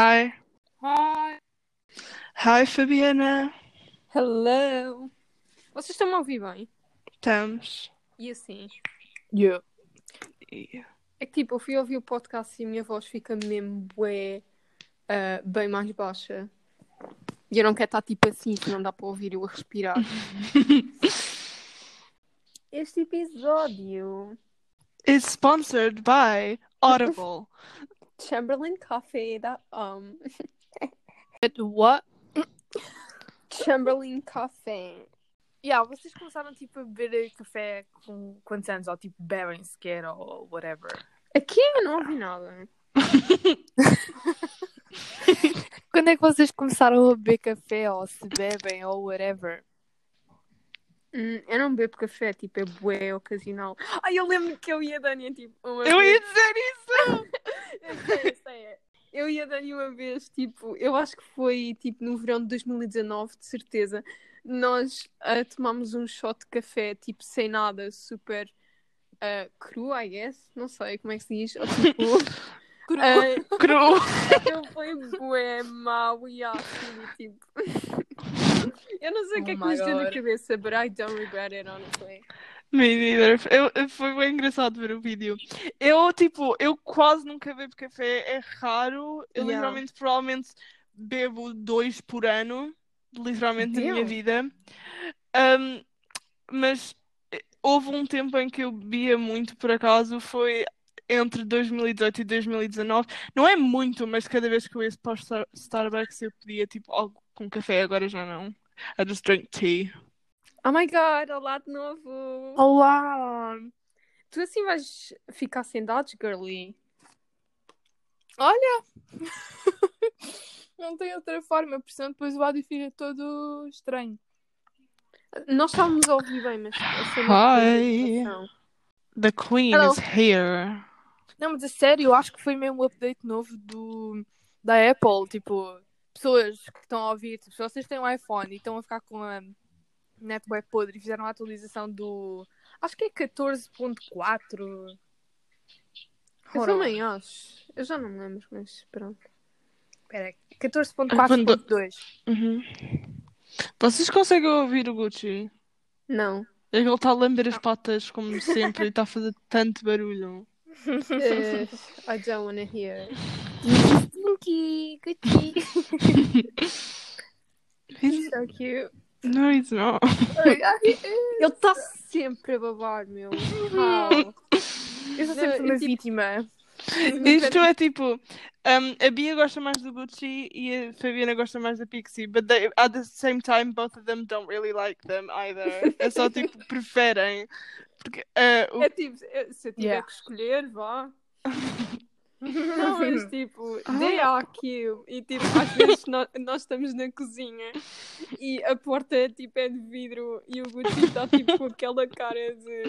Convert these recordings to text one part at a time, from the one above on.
Hi. Hi. Hi, Fabiana. Hello. Vocês estão a ouvir bem? Estamos. E assim? Yeah. E- É que tipo, eu fui ouvir o podcast e a minha voz fica mesmo bué, ah, bem mais baixa. E eu não quero estar tipo assim, se não dá para ouvir eu a respirar. este episódio Is sponsored by Audible. Chamberlain Coffee da um, But what? Chamberlain Coffee. Yeah, vocês começaram tipo a beber café com quantos anos? Ou tipo bebem sequer ou whatever. Aqui eu não ouvi nada. Quando é que vocês começaram a beber café ou se bebem ou whatever? Hum, eu não bebo café, tipo, é bué ocasional. Ai, eu lembro que eu e a Dani, tipo, uma Eu vez... ia dizer isso! Eu sei, eu sei. Eu e a Dani uma vez, tipo, eu acho que foi tipo no verão de 2019, de certeza. Nós ah, tomámos um shot de café, tipo, sem nada, super ah, cru, I guess. Não sei como é que se diz. Ou, tipo, ah, Cru. aquilo foi bué, mau e ácido, tipo. eu não sei o que é Oh que my deu na cabeça, but I don't regret it, honestly. Me neither. Eu, eu- foi bem engraçado ver o vídeo. Eu, tipo, eu quase nunca bebo café. É raro. Eu Yeah. literalmente, provavelmente, bebo dois por ano. Literalmente, na minha Damn. vida. Mas eh, houve um tempo em que eu bebia muito, por acaso. Foi entre 2018 e 2019. Não é muito, mas cada vez que eu ia para o Star- Starbucks eu pedia, tipo, algo com café. Agora já não. I just drink tea. Oh my god, olá de novo! Olá! Tu assim vais ficar sem dados, girly? Olha! Não tem outra forma, porque senão depois o áudio fica todo estranho. Nós estávamos a ouvir bem, mas Hi. The Queen Hello. is here. Não, mas a sério, eu acho que foi mesmo um update novo do, da Apple. Tipo, pessoas que estão a ouvir, tipo, se vocês têm um iPhone e estão a ficar com a web podre e fizeram a atualização do. Acho que é 14.4. Eu também acho. Eu já não me lembro, mas pronto. Espera aí. Ah, quando- 14.4.2. Uhum. Vocês conseguem ouvir o Gucci? Não. Ele está a lamber as patas como sempre e está a fazer tanto barulho. Eh, I don't wanna hear. Stinky, Gucci. He's... So cute. No, he's not. Ele está sempre a babar, meu. How? Eu sou Não, sempre uma tipo- vítima. Isto é tipo, um, a Bia gosta mais do Gucci e a Fabiana gosta mais da Pixie, but they, at the same time both of them don't really like them either. É só tipo, preferem. Porque uh, o- É tipo, se eu tiver Yeah. que escolher, vá. Não, mas tipo, they are cute. E tipo, às vezes nós, nós estamos na cozinha e a porta tipo é de vidro e o Gucci está tipo com aquela cara de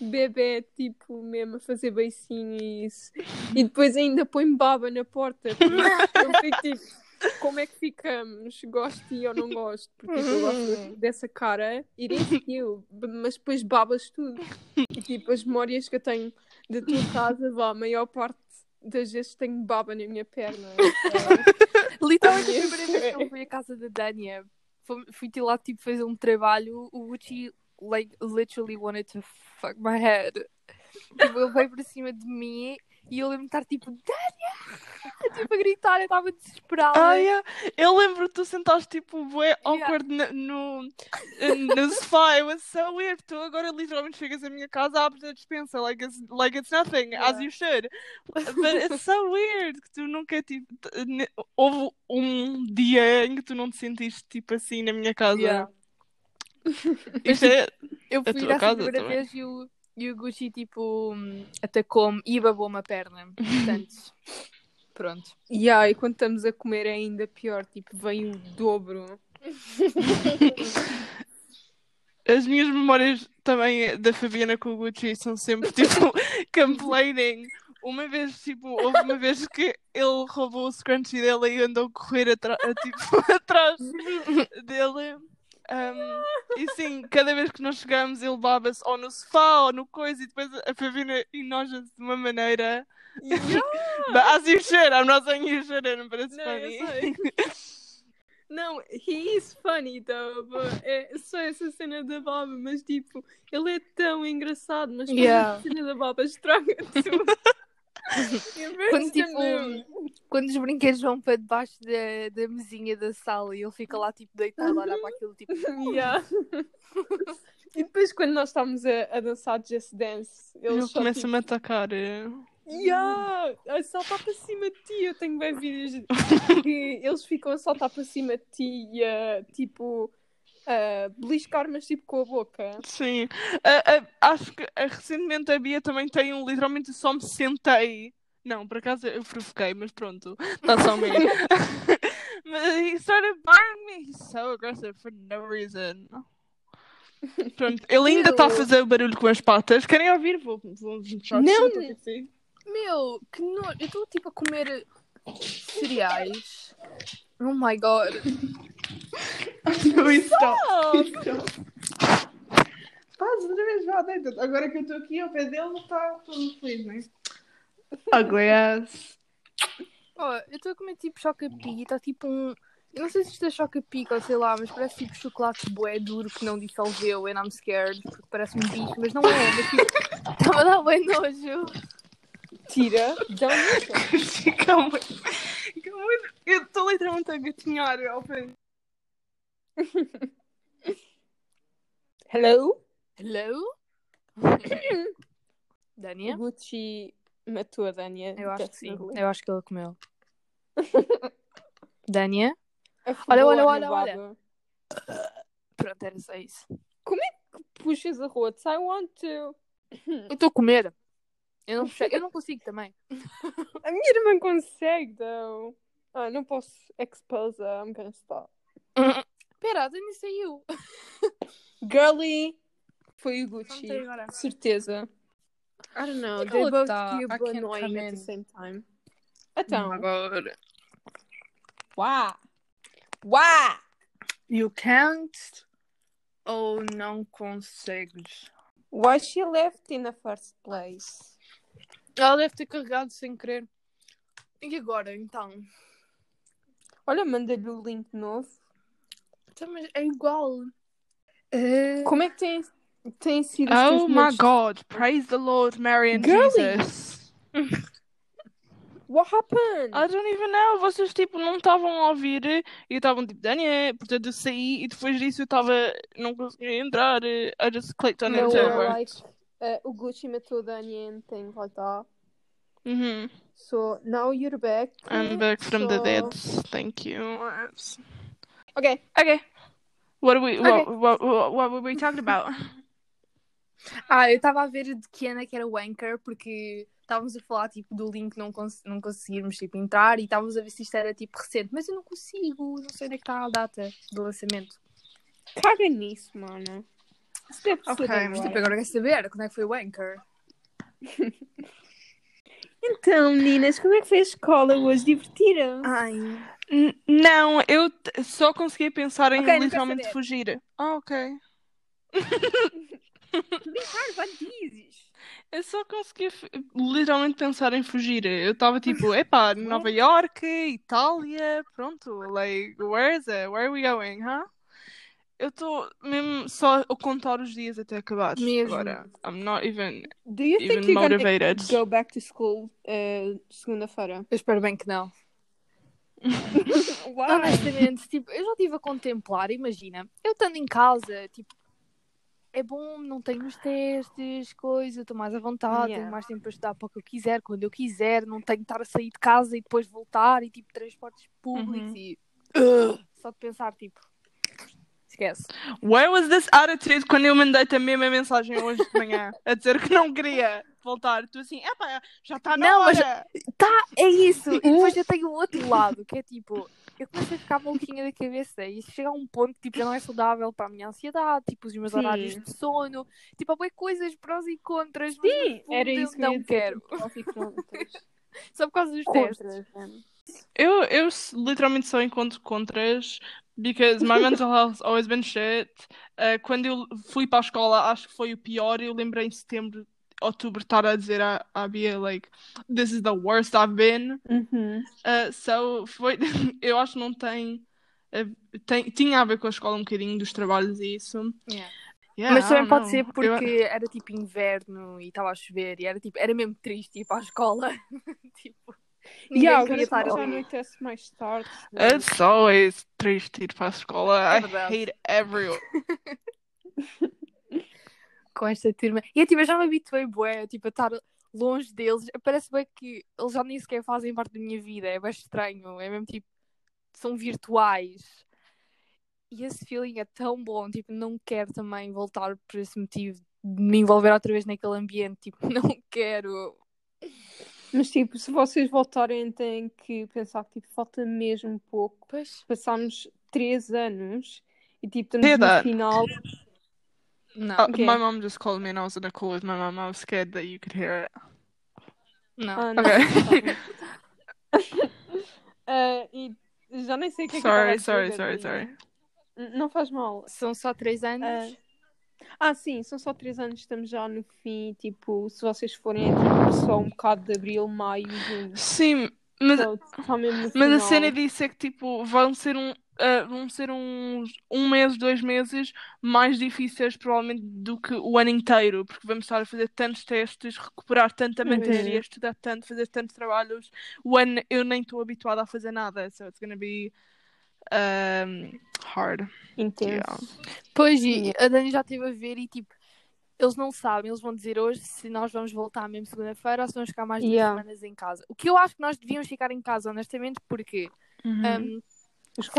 bebê, tipo, mesmo a fazer beicinho e isso. E depois ainda põe baba na porta. Eu fico tipo, como é que ficamos? Gosto ti ou não gosto? Porque tipo, eu gosto dessa cara, cute, mas depois babas tudo. E tipo, as memórias que eu tenho da tua casa, vá, a maior parte das vezes tenho baba na minha perna. Literalmente, a primeira vez que eu fui à casa da Dania, fui- lá tipo fazer um trabalho, o Gucci like, literally wanted to fuck my head. Tipo, ele veio para cima de mim e eu lembro de estar tipo, Dania! Tipo, a gritar, eu estava desesperada. Ah, yeah. Eu lembro que tu sentaste tipo bué awkward na- no, no sofá. It was so weird. Tu agora literalmente chegas à minha casa, abres a dispensa like it's, like it's nothing, as Yeah. you should. But it's so weird que tu nunca tipo. Houve um dia em que tu não te sentiste tipo assim na minha casa. Yeah. Isto é. Eu A fui tua essa casa primeira também. vez e o, e o Gucci tipo hum, atacou-me e babou-me a perna. Portanto, pronto. Yeah, e quando estamos a comer é ainda pior, tipo, vem o dobro. As minhas memórias também da Fabiana com o Gucci são sempre tipo complaining. Uma vez, tipo, houve uma vez que ele roubou o scrunchie dele e andou a correr atra tipo, atrás dele. Um, e sim, cada vez que nós chegamos, ele baba-se ou no sofá ou no coisa, e depois a Fabiana enoja-se de uma maneira. Yeah. But as you should, I'm not saying you shouldn't, but it's Não, funny. Não, he is funny though, but é só essa cena da baba, mas tipo, ele é tão engraçado, mas Yeah. a cena da baba estraga tudo. Quando, tipo, quando os brinquedos vão para debaixo da, da mesinha da sala e ele fica lá tipo deitado a olhar para aquilo tipo. Yeah. E depois quando nós estávamos a, a dançar Just Dance, Ele eles só começa-me a atacar. eh. Yeah, a saltar para cima de ti. Eu tenho bem vídeos que eles ficam a saltar para cima de ti e a tipo a beliscar, mas tipo com a boca. Sim. Ah, ah, acho que recentemente a Bia também tem um literalmente só me sentei. Não, por acaso eu provoquei, mas pronto. Está só me. mas he started biting me. He's so aggressive for no reason. Pronto, ele ainda está a fazer o barulho com as patas. Querem ouvir? Vou, vou mostrar Não. você. Meu, que nojo. Eu estou tipo a comer cereais. Oh my god. Stop. Paz, outra vez, vá, deita. Agora que eu estou aqui ao pé dele, está todo feliz, não é? Ugly ass. Oh, eu estou a comer tipo choca-pique e está tipo um. Eu não sei se isto é choca-pique ou sei lá, mas parece tipo chocolate bué duro que não dissolveu and I'm scared porque parece um bicho, mas não é, mas tipo. Está-me a dar bem nojo. Tira, dá Calma. Calma. Eu estou literalmente a gatinhar ao pé. Hello? Hello? O Dania? Gucci matou a Dania. Eu acho que sim. definitely. Eu acho que ele comeu. Dania? Afogou Olha, olha, olha, baba. Pronto, era só isso. Puxas a rotes, I want to. Eu estou a comer. Eu não, eu não consigo também. A minha irmã consegue, though. Ah, não posso expose I'm gonna stop. Espera, a Dani saiu. Girly foi o Gucci. Agora. Certeza. I don't know. They both tá? I can't annoying at the same time. Então, Agora. Uá! Uá! You can't ou não consegues? Why she left in the first place? Ela deve ter carregado sem querer. E agora, então? Olha, manda-lhe o link novo. Então, mas é igual. Eh, Como é que tem, tem sido Oh my god. Praise the Lord, Mary and Girly. Jesus. What happened? I don't even know. Vocês, tipo, não estavam a ouvir e estavam, tipo, Daniel, portanto eu saí e depois disso eu estava, não conseguia entrar. I just clicked on No, it. uh, over. like, uh, o Gucci matou a Dani and things like that. Mhm. So, now you're back. I'm back from the so- dead. Thank you. Ok. Okay. What are we? Okay. What, what, what, what were we talking about? Ah, eu estava a ver de que Ana que era o Anchor, porque estávamos a falar tipo do link não, cons não conseguirmos tipo, entrar e estávamos a ver se isto era tipo recente, mas eu não consigo, não sei onde é que está a data do lançamento. Caga nisso, mano. Ser Ok, agora. mas Tipo, agora quer saber quando é que foi o Anchor. Então, meninas, como é que foi a escola hoje? Divertiram? Ai. N- não, eu t- só conseguia pensar em Ok, não quero literalmente saber. fugir. Ah, ok. Brincar, vai dizes. Eu só conseguia f- literalmente pensar em fugir. Eu estava tipo, epá, Nova York, Itália, pronto, like, where is it? Where are we going, huh? Eu estou mesmo só a contar os dias até acabar. Mesmo. Agora, I'm not even. Do you think Even you're gonna motivated. go back to school uh, segunda-feira? Eu espero bem que não. Honestamente, tipo, eu já estive a contemplar, imagina, eu estando em casa, tipo, é bom, não tenho os testes, coisa, estou mais à vontade, Yeah. tenho mais tempo para estudar para o que eu quiser, quando eu quiser, não tenho que estar a sair de casa e depois voltar e tipo, transportes públicos Uhum. e Ugh, só de pensar, tipo, esquece. Where was this attitude quando eu mandei-te a mesma mensagem hoje de manhã a dizer que não queria voltar? Tu assim, epá, já está na Não, mas- hora. Tá, é isso. E depois eu tenho o outro lado, que é tipo, eu começo a ficar maluquinha da cabeça e chega a um ponto que tipo, já não é saudável para a minha ansiedade, tipo, os meus Sim. horários de sono, tipo, há bué coisas prós e contras, mas Sim, fundo era isso que eu não dizer. quero. Só por causa dos testes. Contras, mano. Eu, eu literalmente só encontro contras because my mental health's always been shit. Uh, quando eu fui para a escola, acho que foi o pior. Eu lembrei em setembro, outubro estar a dizer à, à Bia, like, this is the worst I've been. Uhum. Uh, so, foi, eu acho que não tem, uh, tem. Tinha a ver com a escola um bocadinho dos trabalhos e isso. Yeah. Yeah, Mas também pode know. ser porque Eu- era tipo inverno e estava a chover e era tipo, era mesmo triste ir para a escola. tipo, ninguém já ali. anoitece mais tarde. It's always triste ir para a escola. É I hate everyone. com esta turma. E eu, tipo, eu já me habituei, bué, tipo, a estar longe deles. Parece bem que eles já nem sequer fazem parte da minha vida. É bem estranho. É mesmo tipo, são virtuais. E esse feeling é tão bom. Tipo, não quero também voltar por esse motivo de me envolver outra vez naquele ambiente. Tipo, não quero. Mas tipo, se vocês voltarem, têm que pensar que tipo, falta mesmo pouco. Pois. Passámos três anos e tipo, estamos no that. final. Não, Uh, Okay. My mom just called me and I was in a call with my mom. I was scared that you could hear it. não. Ah, não, Ok. bem. Ah, e já nem sei o que é que eu Sorry, sorry, sorry, sorry. Não faz mal. São só três anos. Ah, sim, são só três anos, estamos já no fim. Tipo, se vocês forem, é tipo só um bocado de abril, maio, junho. Sim, mas, no mas a cena disso é que tipo, vão ser um. uh, vão ser uns um mês, dois meses mais difíceis provavelmente do que o ano inteiro, porque vamos estar a fazer tantos testes, recuperar tanta Uhum. matéria, estudar tanto, fazer tantos trabalhos. O ano eu nem estou habituada a fazer nada, so it's gonna be um, hard. Intenso. Yeah. Pois, e a Dani já esteve a ver e tipo, eles não sabem, eles vão dizer hoje se nós vamos voltar mesmo segunda-feira ou se vamos ficar mais duas Yeah. semanas em casa. O que eu acho que nós devíamos ficar em casa, honestamente, porque Uhum.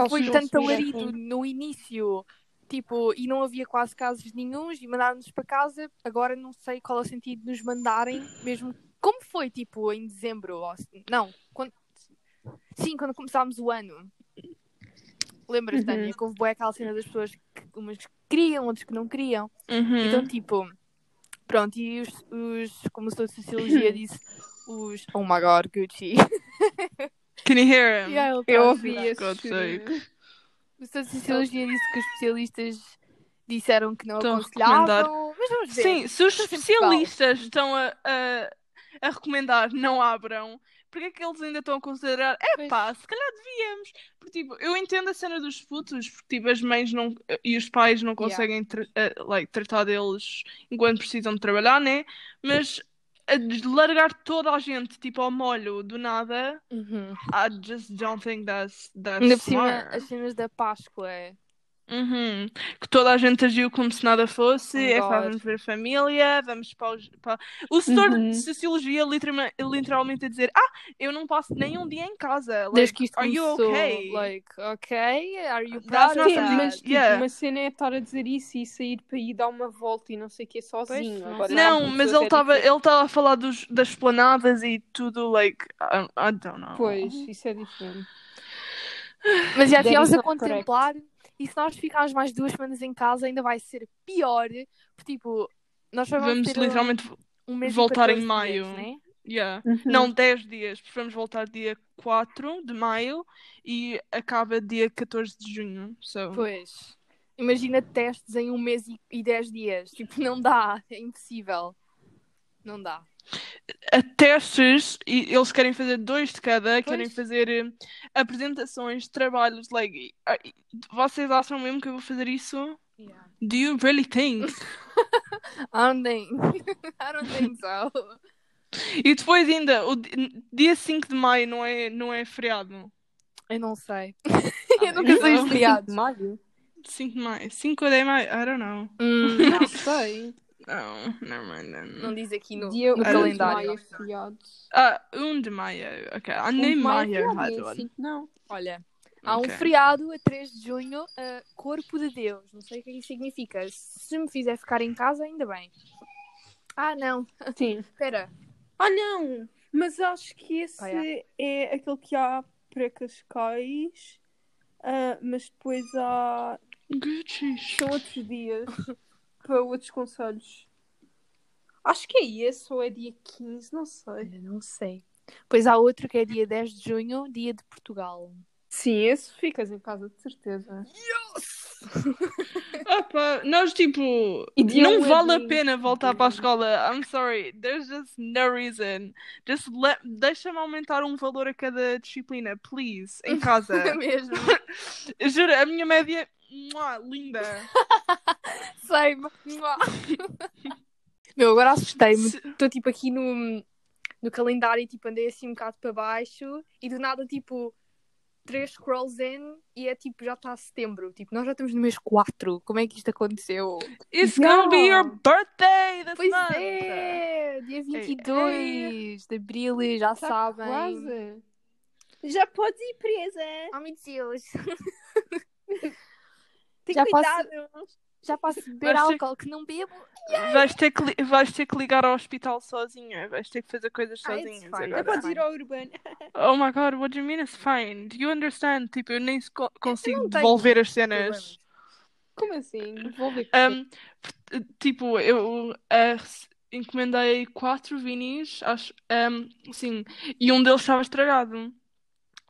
um, foi tanto alarido assim. no início, tipo, e não havia quase casos nenhuns e mandaram-nos para casa. Agora não sei qual é o sentido de nos mandarem, mesmo como foi, tipo, em dezembro, ou não, quando, sim, quando começámos o ano. Lembras, Uhum. Tânia, que houve bué aquela cena das pessoas que umas que queriam, outras que não queriam. Uhum. Então, tipo, pronto, e os, os como o de Sociologia disse, os, oh my god, Gucci. Can you hear him? Yeah, tá Eu a ouvi esse. O Sr. de Sociologia disse que os especialistas disseram que não Estão aconselhavam, mas vamos ver. Sim, se os especialistas estão a, a, a recomendar não abram, porque é que eles ainda estão a considerar? É pá, se calhar devíamos. Porque, tipo, eu entendo a cena dos putos, porque tipo, as mães não, e os pais não Yeah. conseguem tra- eh, like, tratar deles enquanto precisam de trabalhar, né? Mas largar toda a gente tipo ao molho do nada, Uhum. I just don't think that's, that's Ainda por cima, as cenas da Páscoa. Uhum. Que toda a gente agiu como se nada fosse, Oh, é pá, God. vamos ver a família, vamos para, os- para... O setor Uhum. de Sociologia literalmente, literalmente a dizer ah, eu não passo nem um dia em casa. Desde Like, que isto are you começou, okay? like, ok, are you That's proud not of Sim, that? mas tipo, Yeah. uma cena é estar a dizer isso e sair para ir dar uma volta e não sei o que sozinho. não Agora, sei. Não, com mas pessoas ele é estava diferente. ele estava a falar dos, das esplanadas e tudo, like, I, I don't know. Pois, isso é diferente. Mas já That is a not correct. contemplar e se nós ficarmos mais duas semanas em casa ainda vai ser pior. Porque, tipo, nós vamos, Vamos ter um- literalmente, um e voltar em 14 maio. dias, né? yeah. Uhum. Não 10 dias, porque vamos voltar dia 4 de maio e acaba dia 14 de junho. So. Pois. Imagina testes em um mês e, e 10 dias. Tipo, não dá. É impossível. Não dá. A testes e eles querem fazer dois de cada, querem Pois. fazer eh, apresentações, trabalhos, like, ah, vocês acham mesmo que eu vou fazer isso? Do you really think? I don't think. I don't think so. e depois ainda, o di- dia 5 de maio não é, não é feriado. Eu não sei. Ah, Eu nunca sei os então, feriados. Maio? 5 de maio. 5 de maio? I don't know. Hum, Não sei. Não, mind then. não diz aqui no, Dia no 1 de calendário. maio é. Ah, 1 de maio. Ok, I Um nem de maio maio é cinco não. Olha, há Ok. um feriado a 3 de junho, uh, Corpo de Deus. Não sei o que isso significa. Se me fizer ficar em casa, ainda bem. Ah, não. Sim. Espera. Ah, não! Mas acho que esse Ah, é. é aquele que há para Cascais, ah, mas depois há. Gucci. São outros dias para outros conselhos. Acho que é esse ou é dia 15, não sei. Olha, não sei. Pois há outro que é dia 10 de junho, dia de Portugal. Sim, esse ficas em casa, de certeza. Opa, nós tipo, E não vale a pena voltar para a escola. I'm sorry, there's just no reason. Just let, deixa-me aumentar um valor a cada disciplina, please, em casa. Mesmo. Juro, a minha média, mua, linda. Same. Meu, agora assustei-me. Estou tipo aqui no, no calendário e tipo andei assim um bocado para baixo e do nada tipo três scrolls in e é tipo já está setembro. Tipo, nós já estamos no mês 4. Como é que isto aconteceu? It's gonna be Yeah. your birthday this Pois month. é! Dia 22 de abril, já Tá sabem. Quase. Já podes ir presa. Oh meu Deus! Tem Já posso- cuidado. Já posso beber Vais ter- álcool que não bebo. Vais ter, que, vais ter que ligar ao hospital sozinha. Vais ter que fazer coisas Ah, fine. Já agora. podes ir ao urbano. Oh my god, what do you mean it's fine? Do you understand? Tipo, eu nem consigo tenho devolver as cenas. Como assim? Devolver Um, tipo, eu ah, rece- encomendei quatro vinis, acho, um, sim, e um deles estava estragado.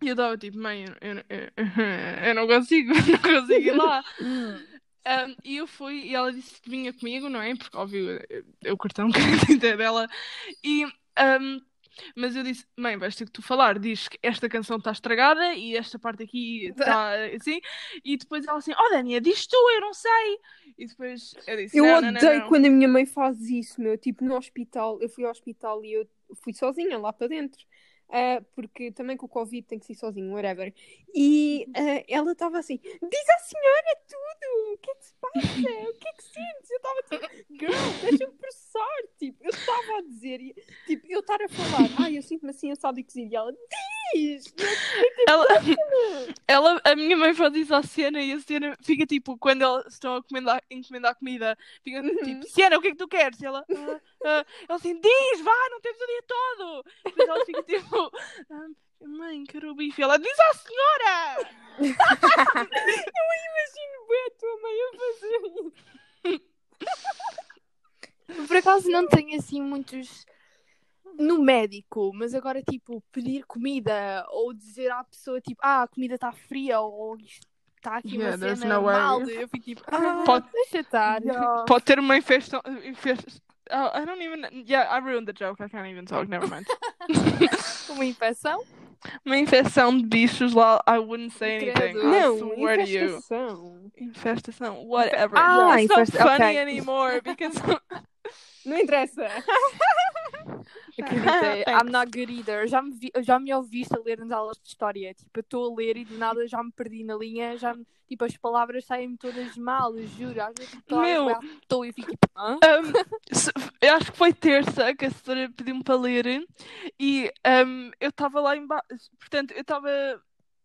E eu estava tipo, mãe, eu, eu, eu- eu não consigo, não consigo ir lá. Um, e eu fui, e ela disse que vinha comigo, não é? Porque, óbvio, eu- eu cartão crédito é dela. E, um, mas eu disse, mãe, vais ter que tu falar. Diz que esta canção está estragada e esta parte aqui está assim. E depois ela assim, oh Dania, diz tu, eu não sei. E depois eu disse, Eu não, não, não, odeio não. quando a minha mãe faz isso, meu. Tipo, no hospital, eu fui ao hospital e eu fui sozinha lá para dentro. Ah, porque também com o Covid tem que ser sozinho, whatever. E ah, ela estava assim: diz à senhora tudo! O que é que se passa? O que é que sentes? Eu estava tipo, girl, deixa-me processar. Tipo, eu estava a dizer, tipo, eu estar a falar, ai, eu sinto-me assim assado e cozido. E ela, diz! Ela, ela, a minha mãe faz isso à Siena e a Siena fica tipo, quando elas estão a encomendar, encomendar comida, fica Uhum. tipo, Siena, o que é que tu queres? E ela, "Ah, ah." ela assim, diz, vá, não temos o dia todo. Depois ela fica tipo, "Ah, mãe, quero o bife. E ela diz à senhora! Imagino bem a tua mãe a fazer isso. Por acaso não tenho assim muitos no médico, mas agora tipo pedir comida ou dizer à pessoa tipo, ah, a comida está fria ou isto está aqui Yeah, uma cena no way. mal. Eu fico tipo, ah, Pode- deixa estar. Pode ter uma infestação. infest- Oh, I don't even. Yeah, I ruined the joke. I can't even talk. Never mind. Uma infecção? Uma infecção de bichos lá. I wouldn't say anything. Credo. I Não, swear to you. infestação. Whatever. Ah, It's not funny ok. anymore because. Não interessa. Acreditei. I'm not good either. Já me, vi- já me ouviste a ler nas aulas de história. Tipo, eu estou a ler e de nada já me perdi na linha. Já me- tipo, as palavras saem-me todas mal, eu juro. Às vezes estou Meu. toa e fico tipo, hã? Um, eu acho que foi terça que a senhora pediu-me para ler e um, eu estava lá embaixo. Portanto, eu estava.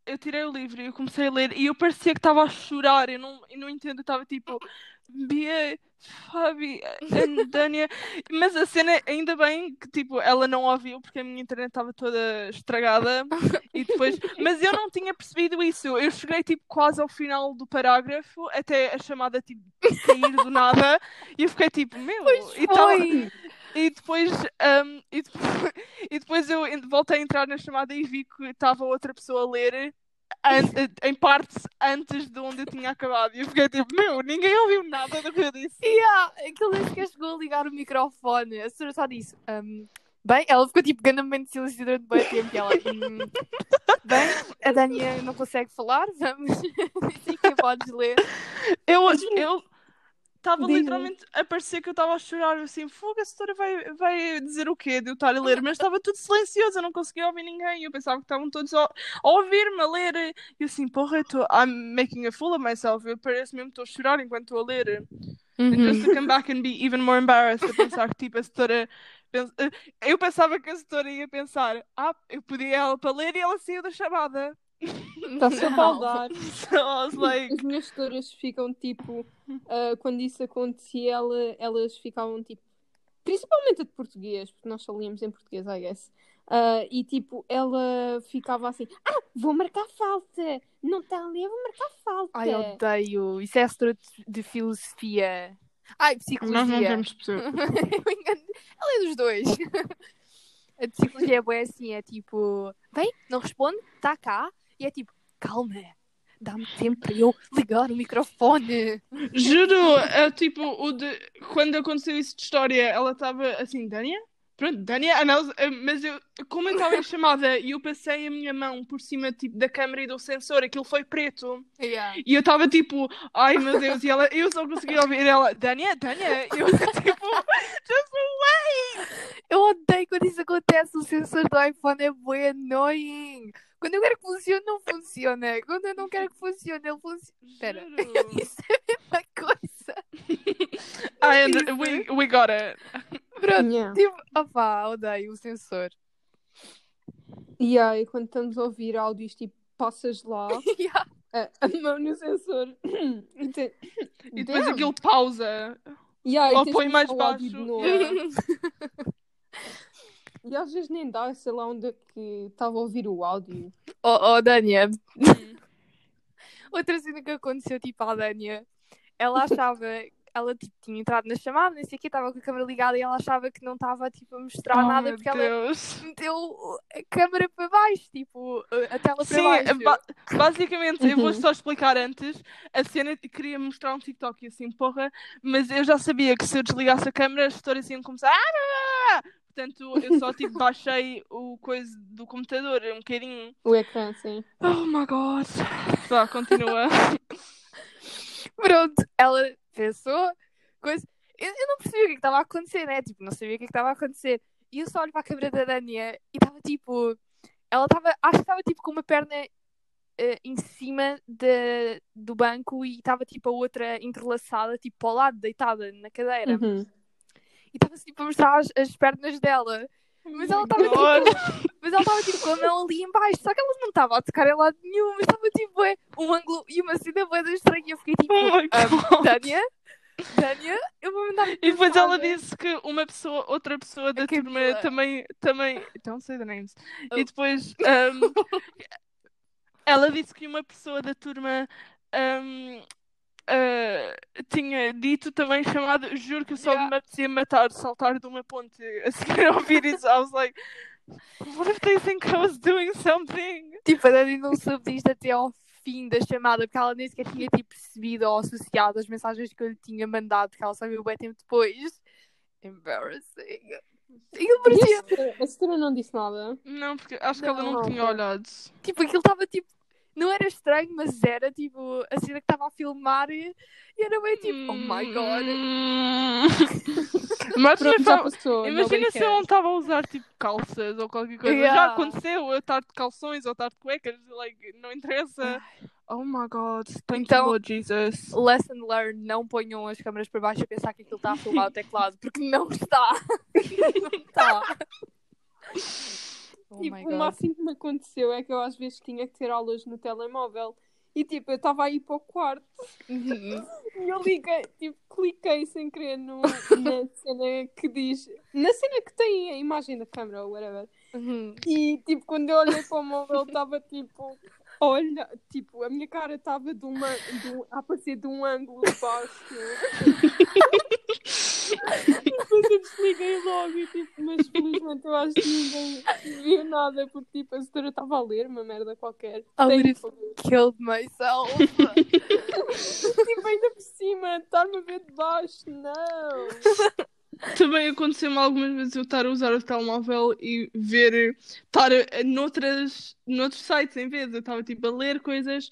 Eu tirei o livro e eu comecei a ler e eu parecia que estava a chorar. Eu não, eu não entendo. Eu estava tipo. Bia, Fabi, and Dania. Mas a cena, ainda bem que tipo, ela não ouviu porque a minha internet estava toda estragada. E depois. Mas eu não tinha percebido isso. Eu cheguei tipo quase ao final do parágrafo até a chamada tipo cair do nada. E eu fiquei tipo, meu, e, tava- Foi! e depois, um, e, depois e depois eu voltei a entrar na chamada e vi que estava outra pessoa a ler em partes antes de onde eu tinha acabado. E eu fiquei tipo, meu, ninguém ouviu nada do que eu disse. Yeah, aquele nem sequer chegou a ligar o microfone. A senhora só disse. "Hum, bem, ela ficou tipo ganamente silêncio durante bem tempo. E ela. "Hum, bem, a Dania não consegue falar, vamos. Sim, que podes ler. Eu eu estava literalmente a parecer que eu estava a chorar. Eu assim, fogo, a senhora vai, vai dizer o quê de eu estar a ler? Mas estava tudo silencioso, eu não conseguia ouvir ninguém. Eu pensava que estavam todos a, a ouvir-me a ler. E eu assim, porra, eu tô, I'm making a fool of myself. Eu parece mesmo que estou a chorar enquanto estou a ler. And just to come back and be even more embarrassed a pensar que tipo a setora pens- eh, eu pensava que a setora ia pensar ah, eu pedi ela para ler e ela saiu da chamada A baldar. so I was like As minhas tutoras ficam tipo, ah, quando isso acontecia, ela- elas ficavam tipo, principalmente a de português, porque nós só líamos em português, I guess. Ah, e tipo, ela ficava assim: Ah, vou marcar falta, não está a ler, vou marcar falta. Ai, eu odeio. Isso é a setora de- filosofia. Ai, nós não psicologia. temos pessoa Eu engano- Ela é dos dois. A psicologia é bué assim, é tipo, bem, não responde, está cá, e é tipo, calma, dá-me tempo para eu ligar o microfone. Juro, é tipo, de, quando aconteceu isso de história, ela estava assim, Dania? Pronto, I was- eh, mas eu, como eu estava em chamada e eu passei a minha mão por cima tipo, da câmera e do sensor, aquilo foi preto. Yeah. E eu estava tipo, ai meu Deus, e ela, eu só conseguia ouvir ela, Dania, Dania, e eu tipo, just wait! Eu odeio quando isso acontece. O sensor do iPhone é bem annoying. Quando eu quero que funcione, não funciona. Quando eu não quero que funcione, ele funciona. Espera, Juro. isso é a mesma coisa. I under- we, we got it. Pronto, Yeah. tipo, opá, odeio o sensor. E aí, quando estamos a ouvir áudios, tipo, passas lá Yeah. a, a mão no sensor e, te... E depois Damn. aquilo pausa. E aí, ou põe mais começar o áudio baixo. Yeah. E às vezes nem dá, sei lá onde é que estava a ouvir o áudio. Oh, oh Dania. Outra cena que aconteceu, tipo, à Dania, ela achava, ela tipo, tinha entrado na chamada, nem sei o que, estava com a câmera ligada e ela achava que não estava tipo, a mostrar Oh, nada porque ela Deus. meteu a câmera para baixo, tipo, a tela para Sim, baixo. ba- basicamente, eu vou Uhum. só explicar antes. A cena queria mostrar um TikTok e assim, porra, mas eu já sabia que se eu desligasse a câmera, as histórias iam começar. "Ah!" Portanto, eu só tipo baixei o coisa do computador um bocadinho. O ecrã, sim. Oh my god. Vá, continua. Pronto, ela pensou, coisa. Eu, eu não percebi o que é que estava a acontecer, né? Tipo, não sabia o que é que estava a acontecer. E eu só olho para a câmera da Dania e estava tipo. Ela estava. Acho que estava tipo com uma perna eh, em cima de, do banco e estava tipo a outra entrelaçada, tipo para o lado, deitada na cadeira. Uhum. E estava tipo a mostrar as, as pernas dela. Mas ela estava tipo, mas ela estava tipo com a mão ali em baixo, só que ela não estava a tocar em lado nenhum, mas estava tipo é, um ângulo e uma cena da estranha. E eu fiquei tipo, Oh my "Ah. Tânia, Tânia, eu vou mandar E depois ela mensagem." disse que uma pessoa, outra pessoa da A turma também, também, don't say the names. Oh. E depois um, ela disse que uma pessoa da turma um, uh, tinha dito também chamado, juro que eu só Yeah. me apetecia matar, saltar de uma ponte a seguir a ouvir isso. I was like, what if they think I was doing something? Tipo, a Dani não soube disto até ao fim da chamada, porque ela nem sequer tinha tipo, percebido ou associado as mensagens que eu lhe tinha mandado, porque ela só viu bem tempo depois. Embarrassing. Aquilo E parecia, a senhora- a senhora não disse nada. Não, porque acho que ela não Não, tinha olhado. tipo, aquilo estava tipo, não era estranho, mas era tipo, a cena que estava a filmar e, e era bem tipo, oh my god. Mas Pronto, já passou. Imagina se eu não estava a usar tipo calças ou qualquer coisa. Já Yeah. aconteceu eu estar de calções ou estar de cuecas, like, não interessa. Oh my god, thank Então- you, Lord Jesus. Lesson learned, não ponham as câmeras para baixo a pensar que aquilo está a filmar o teclado, porque não está. não está. Oh Tipo, o máximo que me aconteceu é que eu às vezes tinha que ter aulas no telemóvel. E tipo, eu estava aí para o quarto Uhum. e eu liguei, tipo, cliquei sem querer no, na cena que diz. Na cena que tem a imagem da câmera ou whatever. Uhum. E tipo, quando eu olhei para o móvel, estava tipo. Olha, tipo, a minha cara estava de uma, de um, a aparecer de um ângulo baixo. depois eu desliguei logo e tipo, mas felizmente eu acho que ninguém viu nada porque tipo, a senhora estava a ler uma merda qualquer. I would have killed myself. Tipo, ainda por cima, estar-me a ver de baixo, não. Também aconteceu-me algumas vezes eu estar a usar o telemóvel e ver, estar a- noutras, noutros sites em vez. Eu estava tipo a ler coisas.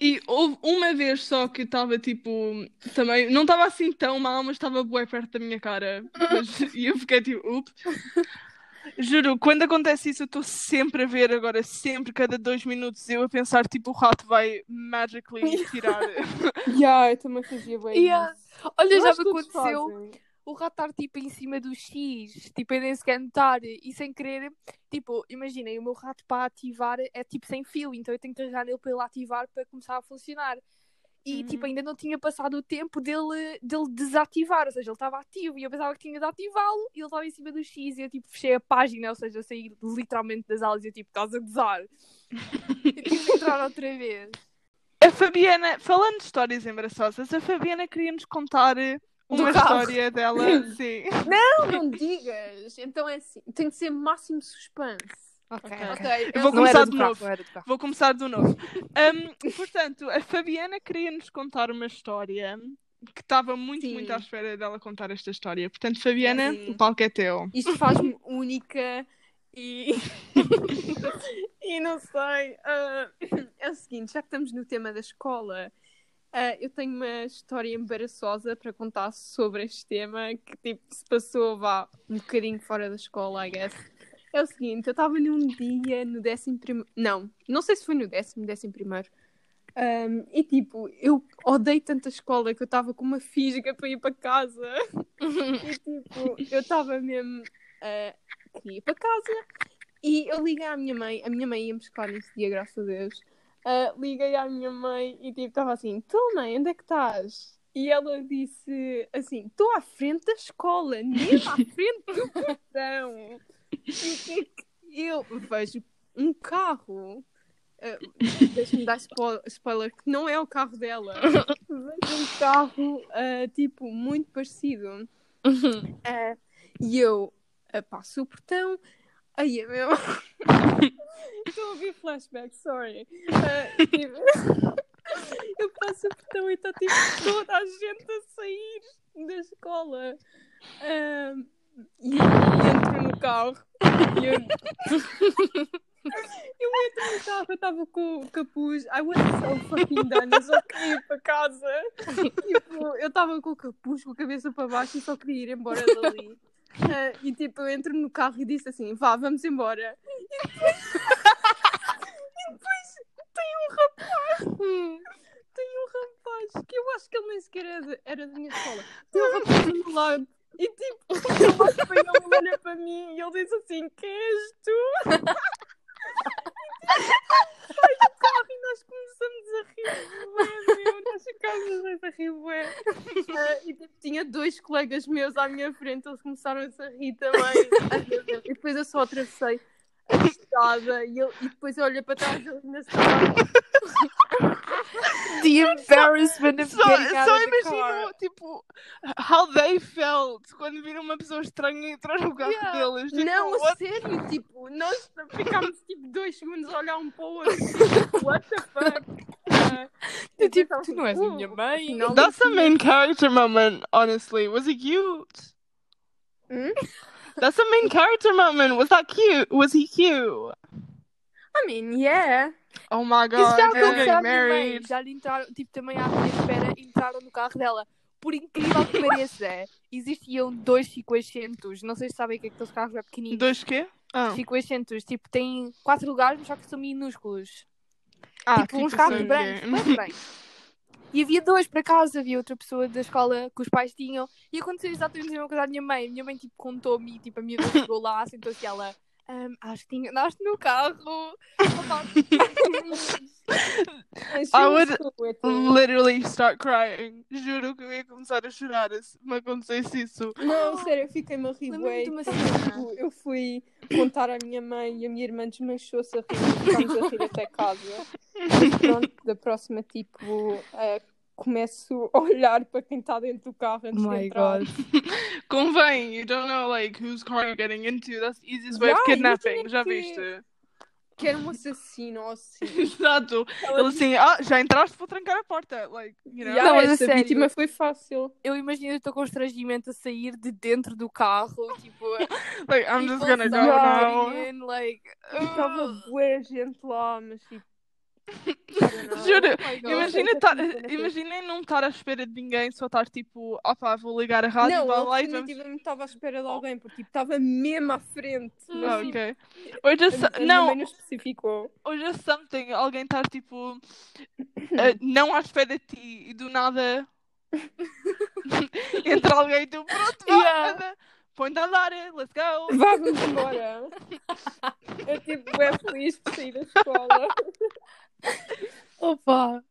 E houve uma vez só que estava tipo, também, não estava assim tão mal, mas estava bué perto da minha cara. Mas- e eu fiquei tipo, ups. Juro, quando acontece isso, eu estou sempre a ver agora, sempre, cada dois minutos, eu a pensar, tipo, o rato vai magically tirar. Yeah, eu também fazia bem Yeah. isso. Olha, Eu já me aconteceu fazem. O rato estar tipo em cima do X, tipo, eu nem sequer notar e sem querer, tipo, imaginem, o meu rato para ativar é tipo sem fio, então eu tenho que carregar nele para ele ativar para começar a funcionar. E Uhum. tipo, ainda não tinha passado o tempo dele, dele desativar, ou seja, ele estava ativo e eu pensava que tinha de ativá-lo e ele estava em cima do X e eu tipo fechei a página, ou seja, eu saí literalmente das aulas e eu tipo, estás a gozar. e tive de entrar outra vez. A Fabiana, falando de histórias embaraçosas, a Fabiana queria-nos contar uma carro. história dela. Sim. Não, não digas. Então é assim, tem que ser máximo suspense. Ok, Eu vou começar do de carro, novo. do. Vou começar de novo. Um, portanto, a Fabiana queria nos contar uma história que estava muito, Sim. muito à espera dela contar esta história. Portanto, Fabiana, Sim. o palco é teu. Isto faz-me única e. e não sei. ah, é o seguinte, já que estamos no tema da escola, ah, eu tenho uma história embaraçosa para contar sobre este tema que tipo se passou vá um bocadinho fora da escola, I guess. É o seguinte, eu estava num dia no décimo primeiro. Não, não sei se foi no décimo, décimo primeiro. Ahm, e tipo, eu odeio tanto a escola que eu estava com uma fisga para ir para casa. e tipo, eu estava mesmo a queria ir para casa e eu liguei à minha mãe. A minha mãe ia me buscar nesse dia, graças a Deus. Ah, liguei à minha mãe e tipo, estava assim: Tu, mãe, onde é que estás? E ela disse assim: Estou à frente da escola, mesmo à frente do portão. E é eu vejo um carro. ah, Deixa-me dar spo- spoiler que não é o carro dela. Vejo um carro ah, tipo muito parecido. Ah, e eu passo o portão. Aí é meu. Estou a ouvir flashback, sorry. Tipo, eu passo o portão e está tipo toda a gente a sair da escola. Ah, e eu entro no carro. E eu... eu entro no carro, eu estava com o capuz. I was so fucking done. Eu só queria ir para casa. Tipo, eu estava com o capuz, com a cabeça para baixo e só queria ir embora dali. Ah, e tipo, eu entro no carro e disse assim: vá, vamos embora. E depois, e depois tem um rapaz. Tem um rapaz que eu acho que ele nem sequer era, de- era da minha escola. Tem um rapaz do meu lado. E tipo, ele olha para mim e ele diz assim: Quem és tu? Sai do carro e nós começamos a rir. Bué, meu, nós ficámos a rir, bué. E tipo, tinha dois colegas meus à minha frente, eles começaram a rir também. E depois eu só atravessei a estrada e, ele, e depois eu olhei para trás e ele ainda estava. The embarrassment of Só, getting out só of the imagino, car. tipo, how they felt quando viram uma pessoa estranha entrar no carro Yeah. deles. Tipo, Não, a what? sério, tipo, nós ficámos tipo dois segundos a olhar um para o outro. Tipo, what the fuck? Ah, Eu, tipo, tu não és a "Uh, minha mãe." afinal, That's não main character moment, honestly. Was it cute? Hmm? That's a main character moment. Was that cute? Was he cute? I mean, yeah. Oh my Isso god, já they're aconteceu married. Já lhe entraram, tipo, também à minha espera, entraram no carro dela. Por incrível que pareça, existiam dois 500. Não sei se sabem o que é aqueles carros é pequeninos. Dois quê? Ah, 500, tipo, têm quatro lugares, mas só que são minúsculos. ah tipo, uns carros o brancos, bem brancos. E havia dois para casa, havia outra pessoa da escola que os pais tinham. E aconteceu exatamente a mesma coisa à minha mãe. A minha mãe, tipo, contou-me, tipo, a minha mãe chegou lá, sentou-se ela... "Ahm, acho que tinha, andaste no carro. I would Não, literally start crying. Juro que eu ia começar a chorar se me acontecesse isso. sério, eu fiquei-me a rir, Lembro-me bué, de uma porque, cena. tipo, Eu fui contar à minha mãe e a minha irmã desmanchou-se a rir. Ficámos a rir até casa. Mas pronto, da próxima, tipo, eh, começo a olhar para quem está dentro do carro antes de my entrar. God. Convém, you don't know like whose car you're getting into. That's the easiest way of Yeah, kidnapping. imagina Já que- viste? Que era um assassino ou assim. Exato. Ela Ele assim, ah, já entraste, vou trancar a porta. Like, you know? Yeah, Não, mas a essa sério. vítima foi fácil. Eu imagino o teu constrangimento a sair de dentro do carro, tipo... Like, I'm just gonna go now. in, like... Estava "Ugh." boa gente lá, mas tipo. Juro, Oh. Imagina tá- não estar à espera de ninguém, só estar tipo, opá, vou ligar a rádio, Não, vá lá e vamos. definitivamente estava à espera de alguém, porque tipo, estava mesmo à frente. Mas, Ah, tipo, ok. Just, a, não, não especificou. ou just something, alguém estar tipo, eh, não à espera de ti e do nada entra alguém e tu, pronto, vá, Yeah. põe-te a andar, let's go. Vá, vamos embora. Eu tipo, é feliz por sair da escola. Opa.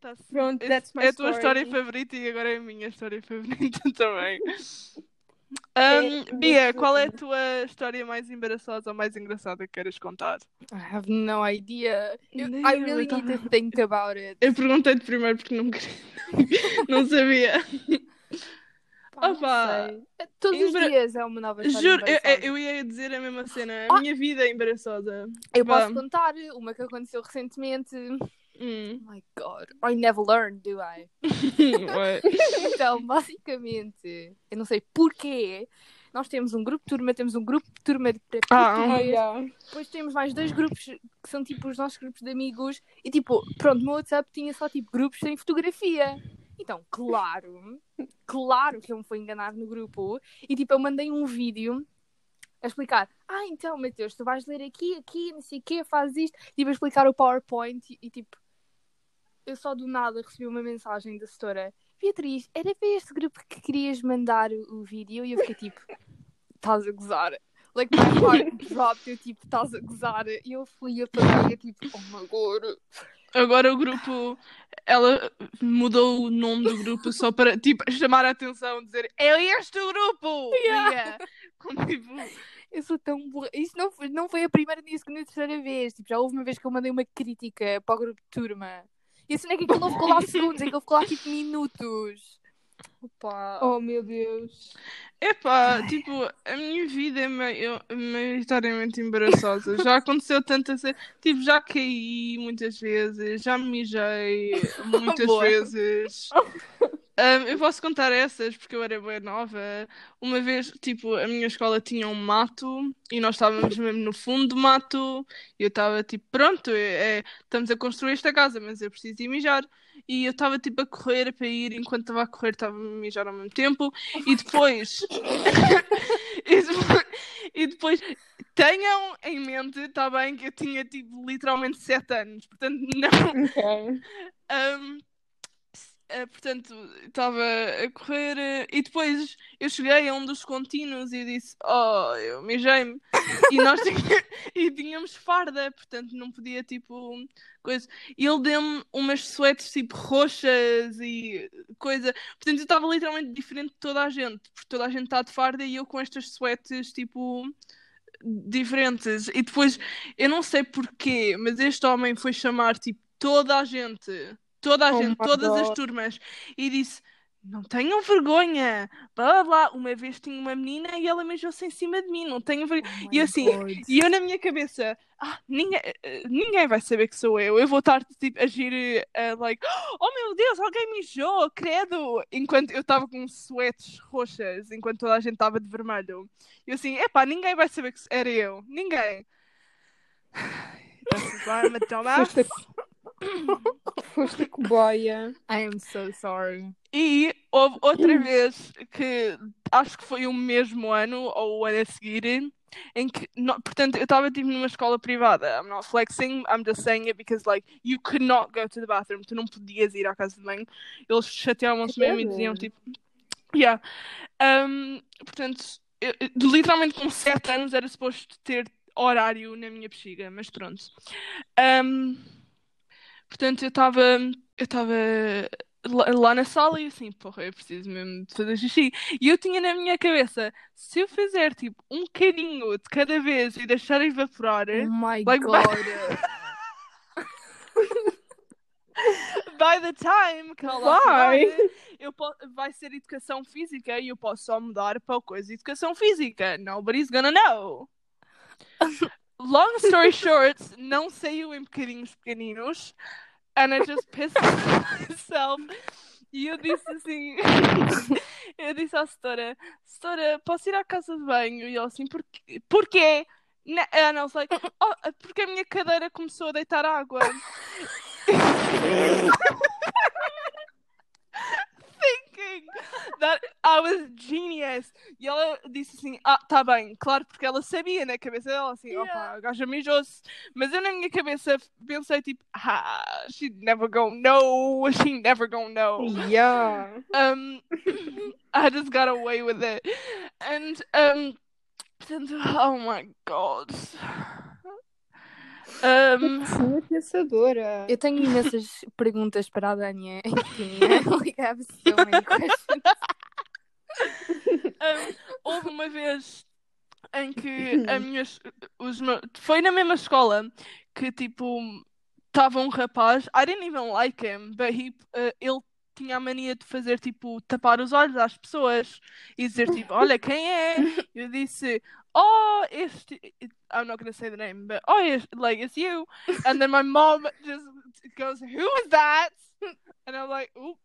Tá-se. Pronto, that's my é a tua story. história favorita e agora é a minha história favorita também. É, Um, Bia, muito- qual é a tua história mais embaraçosa ou mais engraçada que queiras contar? I have no idea. Eu- I really need to think about it. Eu perguntei-te primeiro porque não queria. não sabia. Pá, Opa. Todos embra- os dias é uma nova história Juro, eu, eu ia dizer a mesma cena. Ah. A minha vida é embaraçosa. Eu Vá. posso contar uma que aconteceu recentemente. Hum. Oh my god. I never learned, do I? Então, basicamente, eu não sei porquê. Nós temos um grupo de turma, temos um grupo de turma de Ah, Oh, português, yeah. depois temos mais dois grupos que são tipo os nossos grupos de amigos e tipo, pronto, o meu WhatsApp tinha só tipo grupos sem fotografia. Então, claro, claro que eu me fui enganar no grupo e tipo, eu mandei um vídeo a explicar, ah, então, Mateus, tu vais ler aqui, aqui, não sei o quê, faz isto, tipo, a explicar o PowerPoint e, e, tipo, eu só do nada recebi uma mensagem da setora, Beatriz, era para este grupo que querias mandar o, o vídeo e eu fiquei tipo, estás a gozar. Like, my heart dropped, eu tipo, estás a gozar. E eu fui a eu tipo, oh my god. Agora o grupo, ela mudou o nome do grupo só para tipo chamar a atenção, dizer é este o grupo! Yeah. Como, tipo, Eu sou tão burra. Isso não foi, não foi a primeira, nem a segunda, nem a terceira vez. Tipo, já houve uma vez que eu mandei uma crítica para o grupo de turma. E assim é que aquilo não ficou lá segundos, aquilo ficou lá tipo minutos. Opa. Oh meu Deus. epá, tipo, a minha vida é meio, maioritariamente embaraçosa. Já aconteceu tantas vezes, tipo, já caí muitas vezes, já me mijei muitas vezes. Ahm, eu posso contar essas porque eu era bem nova. Uma vez, tipo, a minha escola tinha um mato e nós estávamos mesmo no fundo do mato e eu estava tipo, pronto, é, é- estamos a construir esta casa, mas eu preciso ir mijar. E eu estava tipo a correr para ir, enquanto estava a correr, estava a mijar ao mesmo tempo. E depois. e depois, e depois tenham em mente, está bem, que eu tinha tipo literalmente 7 anos, portanto, não. Ok. Um, eh, portanto, estava a correr eh, e depois eu cheguei a um dos contínuos e disse: Oh, eu mijei-me. E nós tinha- e tínhamos farda, portanto não podia tipo coisa. E ele deu-me umas suetes tipo roxas e coisa. Portanto, eu estava literalmente diferente de toda a gente, porque toda a gente está de farda e eu com estas suetes tipo diferentes. E depois, eu não sei porquê, mas este homem foi chamar tipo toda a gente, toda a Oh gente, todas as God. turmas e disse: Não tenham vergonha, blá blá blá. Uma vez tinha uma menina e ela mijou-se em cima de mim, não tenham vergonha. Oh E assim, God. E eu na minha cabeça, ah, ninguém, eh, ninguém vai saber que sou eu. Eu vou estar tipo, a agir, eh, like, oh meu Deus, alguém mijou, credo! Enquanto eu estava com suetes roxas, enquanto toda a gente estava de vermelho. E eu assim, epá, ninguém vai saber que era eu. Ninguém. This is why I'm a dumbass. Foste a... Foste a cobaia. I am so sorry. E houve outra vez que acho que foi o mesmo ano ou o ano a seguir, em que, portanto, eu estava tipo numa escola privada. I'm not flexing, I'm just saying it because like you could not go to the bathroom, tu não podias ir à casa de banho. Eles chateavam-se mesmo e diziam tipo, yeah. Um, portanto, eu- literalmente com 7 anos era suposto ter horário na minha bexiga, mas pronto. Um, portanto, eu estava eu estava lá, na sala e assim, porra, eu preciso mesmo de fazer xixi. E eu tinha na minha cabeça, se eu fizer tipo um bocadinho de cada vez e deixar evaporar, Oh my Like, god. by the time que ela Vai. eu vai ser educação física e eu posso só mudar para coisa de educação física. Nobody's gonna know. Long story short, não saiu em bocadinhos pequeninos. And I just pissed myself. E eu disse assim, eu disse à setora, setora, posso ir à casa de banho? E ela assim, porquê? Porquê? And I was like, oh, porque a minha cadeira começou a deitar água. Thinking that I was genius. E ela disse assim: Ah, tá bem, claro, porque ela sabia na cabeça dela assim: Yeah. opa, a gaja mijou-se. Mas eu na minha cabeça pensei tipo: Ah, she never gonna know, she never gonna know. Yeah. Um, I just got away with it. And, um, portanto, oh my god. Um, Sim, pensadora. Eu tenho imensas perguntas para a Dania. Enfim, like, I have so many questions. um, houve uma vez em que a minhas, os meus, foi na mesma escola que tipo estava um rapaz, I didn't even like him, but he, uh, ele tinha a mania de fazer tipo tapar os olhos às pessoas e dizer tipo, olha quem é? Eu disse, oh, este I'm not gonna say the name, but oh, it's, like it's you. And then my mom just goes, who is that? And I'm like, oop.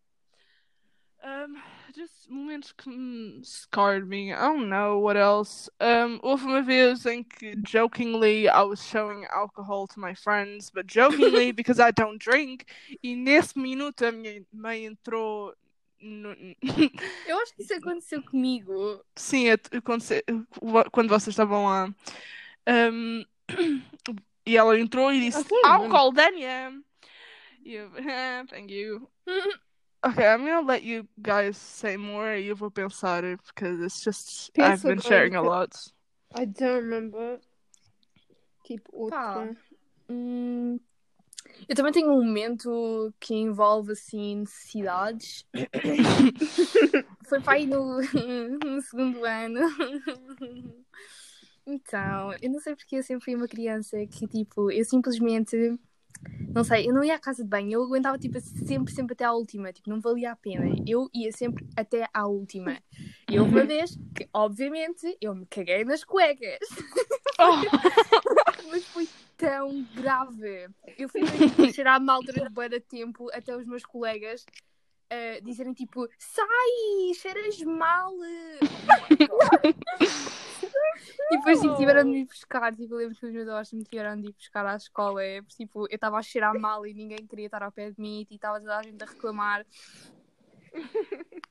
Um, just momentos que me scarred me. I don't know what else. Um, houve uma vez em que jokingly I was showing alcohol to my friends, but jokingly because I don't drink. E nesse minuto a minha mãe entrou. No... Eu acho que isso aconteceu comigo. Sim, aconteceu quando vocês estavam lá. Um, e ela entrou e disse: Álcool, Dania! E eu, thank you. Okay, I'm gonna let you guys say more e eu vou pensar because it's just Pensa I've been sharing a lot. I don't remember. Tipo, outra. Hum, eu também tenho um momento que envolve assim necessidades. Foi para aí no, no segundo ano. Então, eu não sei porque eu sempre fui uma criança que tipo, eu simplesmente não sei, eu não ia à casa de banho, eu aguentava tipo sempre, sempre até à última, tipo, não valia a pena. Eu ia sempre até à última. E houve uma vez que, obviamente, eu me caguei nas cuecas. Oh. Mas foi tão grave. Eu fui cheirar mal durante bué de tempo até os meus colegas uh, dizerem tipo, sai, cheiras mal. Oh e depois tipo, tiveram de me buscar. Tipo, lembro que os meus avós me tiveram de ir buscar à escola. É, tipo, eu estava a cheirar mal e ninguém queria estar ao pé de mim e estava toda a gente a reclamar.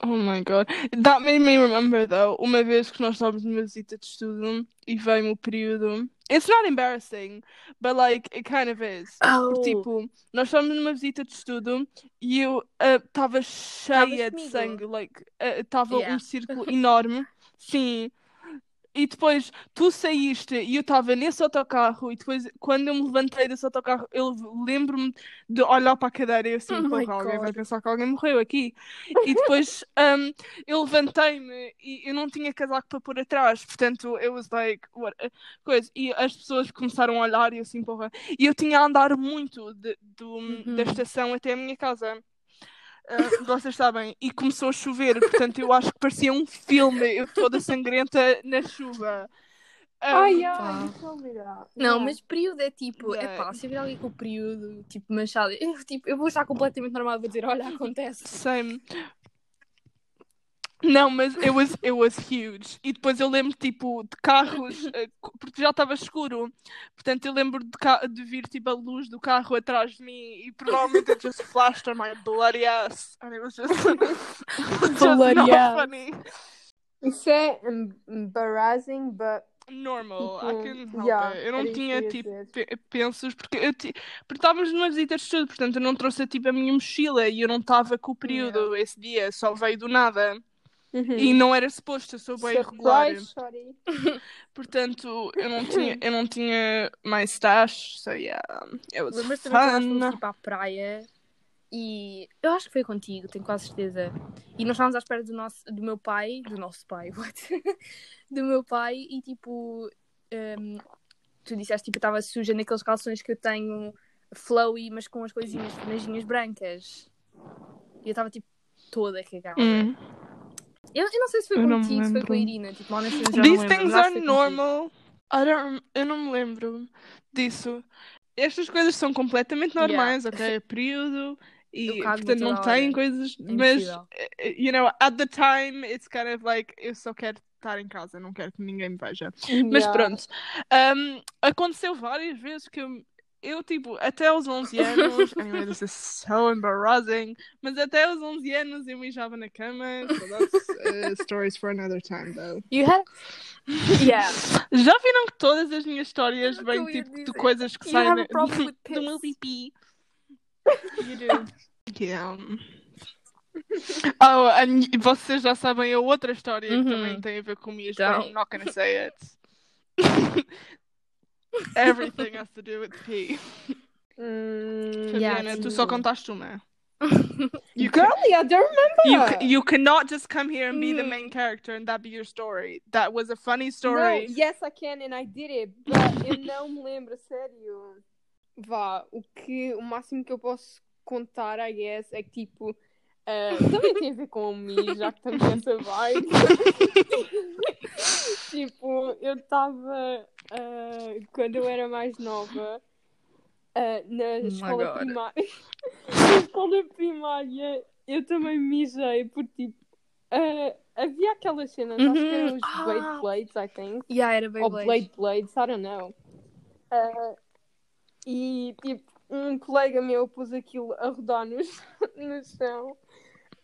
Oh my god. That made me remember though, uma vez que nós estávamos numa visita de estudo e veio o período. It's not embarrassing, but like it kind of is. Oh. Tipo, nós estávamos numa visita de estudo e eu estava uh, cheia de sangue, like estava uh, yeah. um círculo enorme. Sim, e depois tu saíste e eu estava nesse autocarro e depois quando eu me levantei desse autocarro eu lembro-me de olhar para a cadeira e eu assim, oh porra, alguém vai pensar que alguém morreu aqui. E depois um, eu levantei-me e eu não tinha casaco para pôr atrás, portanto eu was like, what? coisa. E as pessoas começaram a olhar e eu assim, porra. E eu tinha a andar muito de, do, uhum. da estação até a minha casa. Uh, vocês sabem, e começou a chover, portanto eu acho que parecia um filme, eu toda sangrenta na chuva. Um, ai, ai, Não, yeah. mas período é tipo, é pá, se vir alguém com o período, tipo, manchado, eu, tipo, eu vou estar completamente normal, vou dizer, olha, acontece. Same. Não, mas it was, it was huge. E depois eu lembro, tipo, de carros, eh, porque já estava escuro. Portanto, eu lembro de, de vir, tipo, a luz do carro atrás de mim e provavelmente it just flashed on my bloody ass. And it was just, just bloody ass. funny. Isso é embarrassing, but normal. Tipo, I can help yeah, it. Eu não tinha tipo pensos porque eu porque estávamos numa visita de estudo, portanto eu não trouxe tipo a minha mochila e eu não estava com o período yeah. esse dia, só veio do nada. Uhum. E não era suposto, eu sou bem regular. Portanto, eu não tinha, eu não tinha mais stash, so yeah, it was Lembras fun. também que tipo à praia e eu acho que foi contigo, tenho quase certeza. E nós estávamos à espera do, nosso, do meu pai, do nosso pai, what? do meu pai, e tipo, um, tu disseste tipo, estava suja naqueles calções que eu tenho flowy, mas com as coisinhas, franjinhas brancas. E eu estava tipo toda cagada. Mm. Eu, eu não sei se foi eu contigo, se foi com a Irina. Tipo, honestamente, já These things are normal. I don't, eu não me lembro disso. Estas coisas são completamente normais, yeah. ok? É período e portanto não tem coisas. É mas, eh, you know, at the time it's kind of like eu só quero estar em casa, não quero que ninguém me veja. Yeah. Mas pronto. Um, aconteceu várias vezes que eu eu, tipo, até aos 11 anos, anyway, this is so embarrassing, mas até aos 11 anos eu mijava na cama, so that's uh, stories for another time, though. You had? Yeah. Já viram que todas as minhas histórias vêm, tipo, de coisas que saem do meu pipi? You do. Yeah. Oh, and vocês já sabem a outra história que também uhum. tem a ver com mijo, but I'm not gonna say it. Everything has to do with pee. Mm, Fabiana, yeah, tu só contaste uma. You Girlie, I don't remember. You, you cannot just come here and be mm. the main character and that be your story. That was a funny story. No, yes, I can and I did it, but eu não me lembro, sério. Vá, o que o máximo que eu posso contar, I guess, é que tipo. Ah, também tem a ver com mim, já que estamos nessa vibe. tipo, eu estava. quando eu era mais nova, ah, na my escola God. primária. na escola primária, eu também mijei, porque tipo. havia aquelas cenas, acho que eram os Ah. Blade Blades, I think. Yeah, era Ou Beyblade. Blade Blades, I don't know. E tipo, um colega meu pôs aquilo a rodar no, no chão.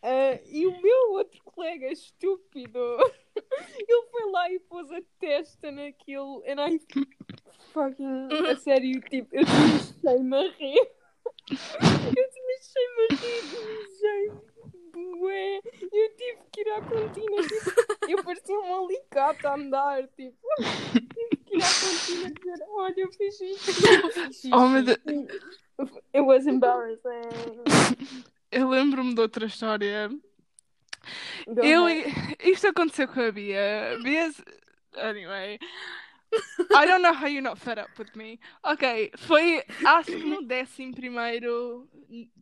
Ah, e o meu outro colega estúpido, ele foi lá e pôs a testa naquilo. And I fucking, a sério, tipo, eu desmexei-me a rir. Eu desmexei-me a rir, desmexei bué. Eu tive que ir à cantina, tipo, eu parecia um alicate a andar, tipo. Tive que ir à cantina dizer, olha, eu fiz isto. eu fiz isto." Oh, meu Deus. It was embarrassing. Eu lembro-me de outra história. Eu, ahead. isto aconteceu com a Bia. Bia. Anyway. I don't know how you're not fed up with me. Ok, foi acho que no décimo primeiro,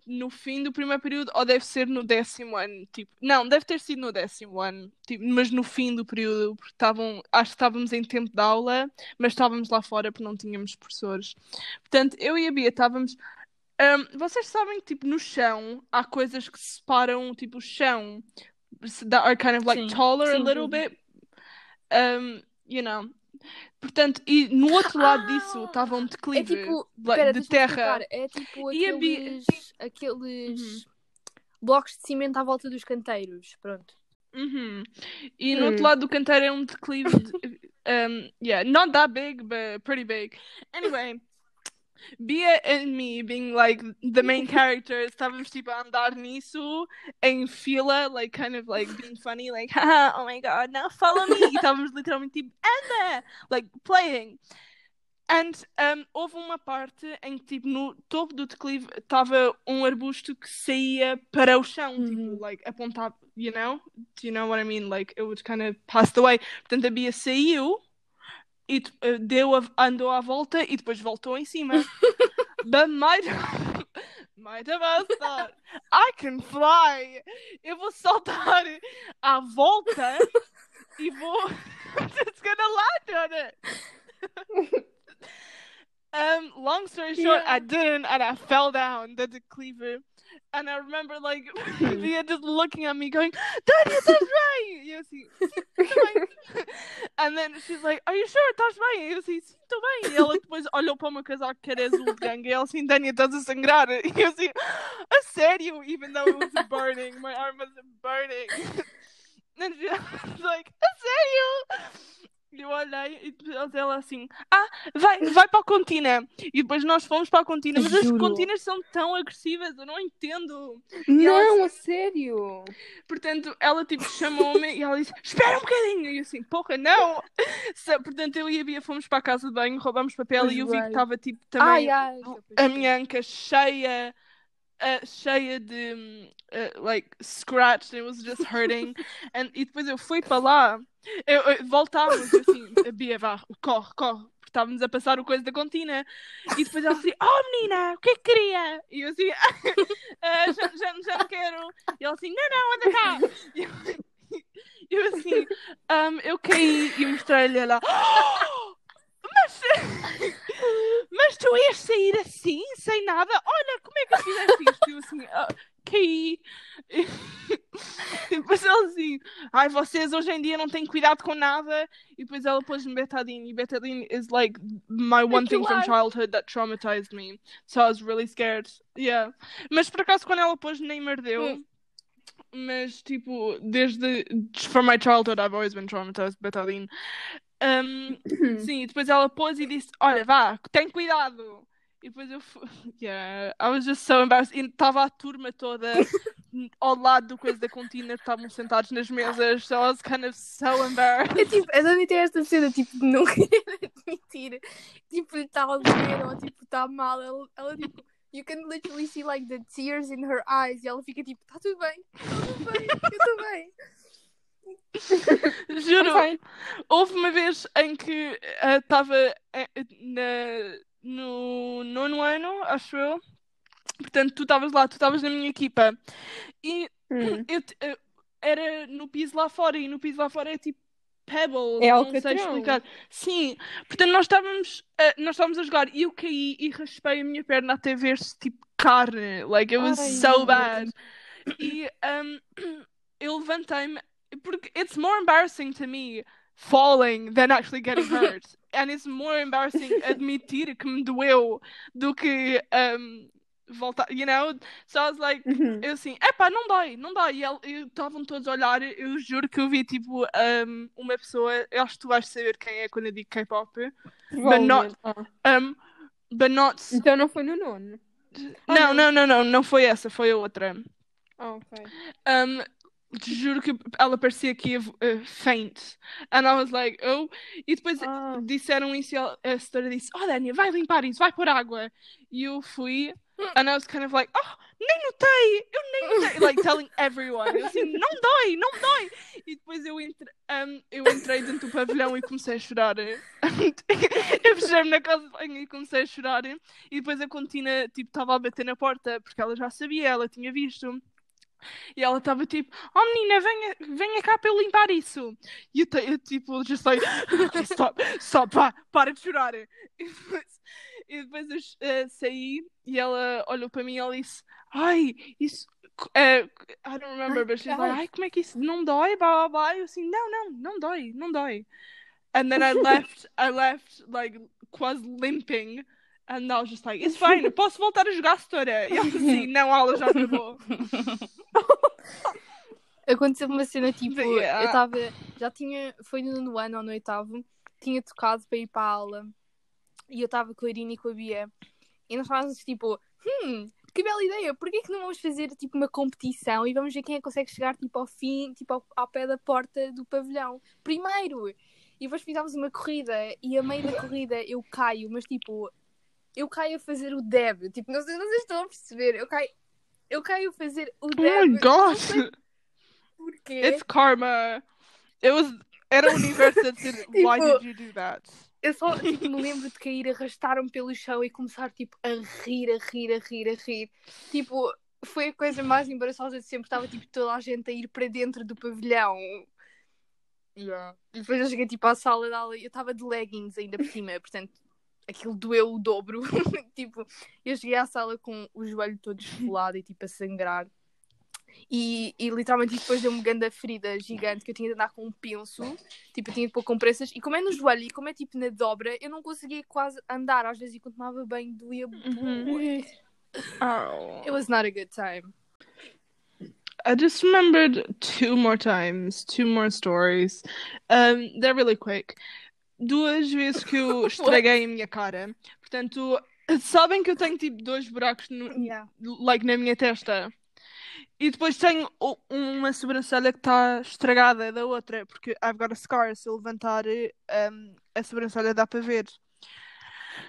no fim do primeiro período, ou deve ser no décimo ano. Tipo, não, deve ter sido no décimo ano, tipo, mas no fim do período, porque estavam, acho que estávamos em tempo de aula, mas estávamos lá fora porque não tínhamos professores. Portanto, eu e a Bia estávamos. Ahm, vocês sabem que, tipo, no chão há coisas que separam, tipo, o chão that are kind of like Sim. taller a Sim, little sim. bit. Um, you know. Portanto, e no outro lado Ah! disso estava um É declive tipo, like, pera, de deixa-me terra. explicar. É tipo E a aqueles, aqueles blocos de cimento à volta dos canteiros. Pronto. Uhum. E no Hum. outro lado do canteiro é um declive. De, um, yeah, not that big, but pretty big. Anyway, Bia and me being like the main characters, estávamos tipo a andar nisso em fila, like kind of like being funny, like, Haha, oh my god, now follow me. E estávamos literalmente tipo, anda, like playing. And um, houve uma parte em que tipo no topo do declive estava um arbusto que saía para o chão, Uhum. tipo, like apontado, you know? Do you know what I mean? Like it would kind of pass the way. Portanto, a Bia saiu e eh, deu a- andou à volta e depois voltou em cima. But might might have thought I can fly. Eu vou saltar à volta e vou just gonna land on it. Um, long story short, Yeah. I didn't, and I fell down the declive. And I remember, like, Via just looking at me, going, "Daddy, that's right." E eu assim, "Sim, tô bem." And then she's like, "Are you sure? Bem?" E eu assim, "Sim, estou bem." E ela depois olhou para o meu casaco que era azul de gangue e ela assim, "Dani, estás a sangrar." E eu assim, "A sério?" Even though it was burning, my arm was burning. And she was like, "A sério?" E eu olhei e depois ela assim, ah, vai, vai para a contina. E depois nós fomos para a contina, mas as Juro. continas são tão agressivas, eu não entendo. E ela Não, assim- a sério. Portanto, ela tipo chamou-me e ela disse, espera um bocadinho. E eu assim, porra, não. Portanto, eu e a Bia fomos para a casa de banho, roubamos papel Pois e eu vi que estava tipo também yeah, a minha anca cheia, uh, cheia de uh, like scratched, it was just hurting. And, e depois eu fui para lá, eu, eu- voltámos, assim, a Bia, vá, corre, corre. porque Estávamos a passar o coisa da contina e depois ela assim: Oh menina, o que é que queria? E eu assim: "Ah, já, já, já não quero. E ela assim: Não, não, anda cá. E eu, eu assim: "Ahm, Eu caí e mostrei-lhe ela: "Oh, Mas mas tu ias sair assim, sem nada? Olha, como é que fizeste isto? Eu assim, "Ah, caí. E depois ela assim, ai, vocês hoje em dia não têm cuidado com nada. E depois ela pôs-me betadine. E betadine is like my one thing from lá- childhood that traumatized me. So I was really scared. Yeah. Mas por acaso quando ela pôs nem merdeu. Hum. Mas tipo, desde from my childhood I've always been traumatized betadine. Um, Sim, e depois ela pôs e disse: Olha, vá, tem cuidado. E depois eu fui. Yeah, I was just so embarrassed. E estava a turma toda ao lado do coisa da contina, estavam sentados nas mesas. So I was kind of so embarrassed. É tipo, a Dani tem esta cena tipo de não querer admitir, tipo, está a doer ou tipo, está mal. Ela, ela tipo, you can literally see like the tears in her eyes e ela fica tipo, está tudo bem, está tudo bem, eu estou bem. Juro, houve uma vez em que estava no nono ano, acho eu. Portanto, tu estavas lá, tu estavas na minha equipa. E Hum. eu, eu- era no piso lá fora, e no piso lá fora é tipo Pebbles, É não sei explicar. Sim, portanto, nós estávamos, a- nós estávamos a jogar e eu caí e raspei a minha perna até ver-se tipo carne. Like, it was Ai, so bad. E um, eu levantei-me, porque it's more embarrassing to me falling than actually getting hurt. And it's more embarrassing admitir que me doeu do que um, voltar, you know? So I was like, Uhum. eu assim, epá, não dói, não dói. E estavam todos a olhar, eu juro que eu vi tipo um, uma pessoa, eu acho que tu vais saber quem é quando eu digo K-pop, Provavelmente. Ah. um, but not. Então não foi no nono. Ah, Não, não, não, não, não foi essa, foi a outra. Ah, ok. Um, juro que ela parecia que ia uh, faint. And I was like, oh. E depois Ah. disseram isso e ela- a senhora disse, oh Dania, vai limpar isso, vai pôr água. E eu fui, and I was kind of like, oh, nem notei, eu nem notei. Like telling everyone. Eu assim, não dói, não dói. E depois eu, entre, um, eu entrei dentro do pavilhão e comecei a chorar. eu fechei-me na casa de banho e comecei a chorar. E depois a Contina, tipo, estava a bater na porta, porque ela já sabia, ela tinha visto. E ela estava tipo, oh menina, venha, venha cá para eu limpar isso. E eu, eu tipo, just like, okay, stop, stop, pá, para de chorar. E depois, e depois eu eh, saí e ela olhou para mim e ela disse, ai, isso, eh, I don't remember, but she's like, ai. como é que isso não dói, blá blá blá. Eu assim, não, não, não dói, não dói. And then I left, I left, like, quase limping. And I was just like, it's fine, posso voltar a jogar setora. E ela assim, não, a aula já acabou. Aconteceu uma cena tipo, Yeah. eu estava, já tinha, foi no ano ou no oitavo, tinha tocado para ir para a aula e eu estava com a Irina e com a Bia e nós estávamos tipo, hum, que bela ideia, porquê que não vamos fazer tipo uma competição e vamos ver quem é que consegue chegar tipo ao fim, tipo ao, ao pé da porta do pavilhão, primeiro. E depois fizemos uma corrida e a meio da corrida eu caio, mas tipo, eu caio a fazer o deb, tipo, não sei se vocês estão a perceber, eu caio, eu caio a fazer o Oh deb. my gosh! Porquê? It's karma. It was. Era o universo a dizer, why Tipo- did you do that? Eu só tipo, me lembro de cair, arrastar-me pelo chão e começar tipo, a rir, a rir, a rir, a rir. Tipo, foi a coisa mais embaraçosa de sempre. Estava tipo toda a gente a ir para dentro do pavilhão. Yeah. E depois eu cheguei tipo à sala de aula e eu estava de leggings ainda por cima, portanto aquilo doeu o dobro. tipo, eu cheguei à sala com o joelho todo esfolado e tipo a sangrar. E, e literalmente depois deu-me uma grande ferida gigante que eu tinha de andar com um penso. Tipo, eu tinha de pôr compressas. E como é no joelho e como é tipo na dobra, eu não conseguia quase andar. Às vezes, enquanto tomava bem, doía. Uhum. bué. Oh. It was not a good time. I just remembered two more times, two more stories. Um, they're really quick. Duas vezes que eu estraguei a minha cara. Portanto, sabem que eu tenho tipo dois buracos no, Yeah. like na minha testa. E depois tenho uma sobrancelha que está estragada da outra, porque I've got a scar. Se eu levantar um, a sobrancelha dá para ver.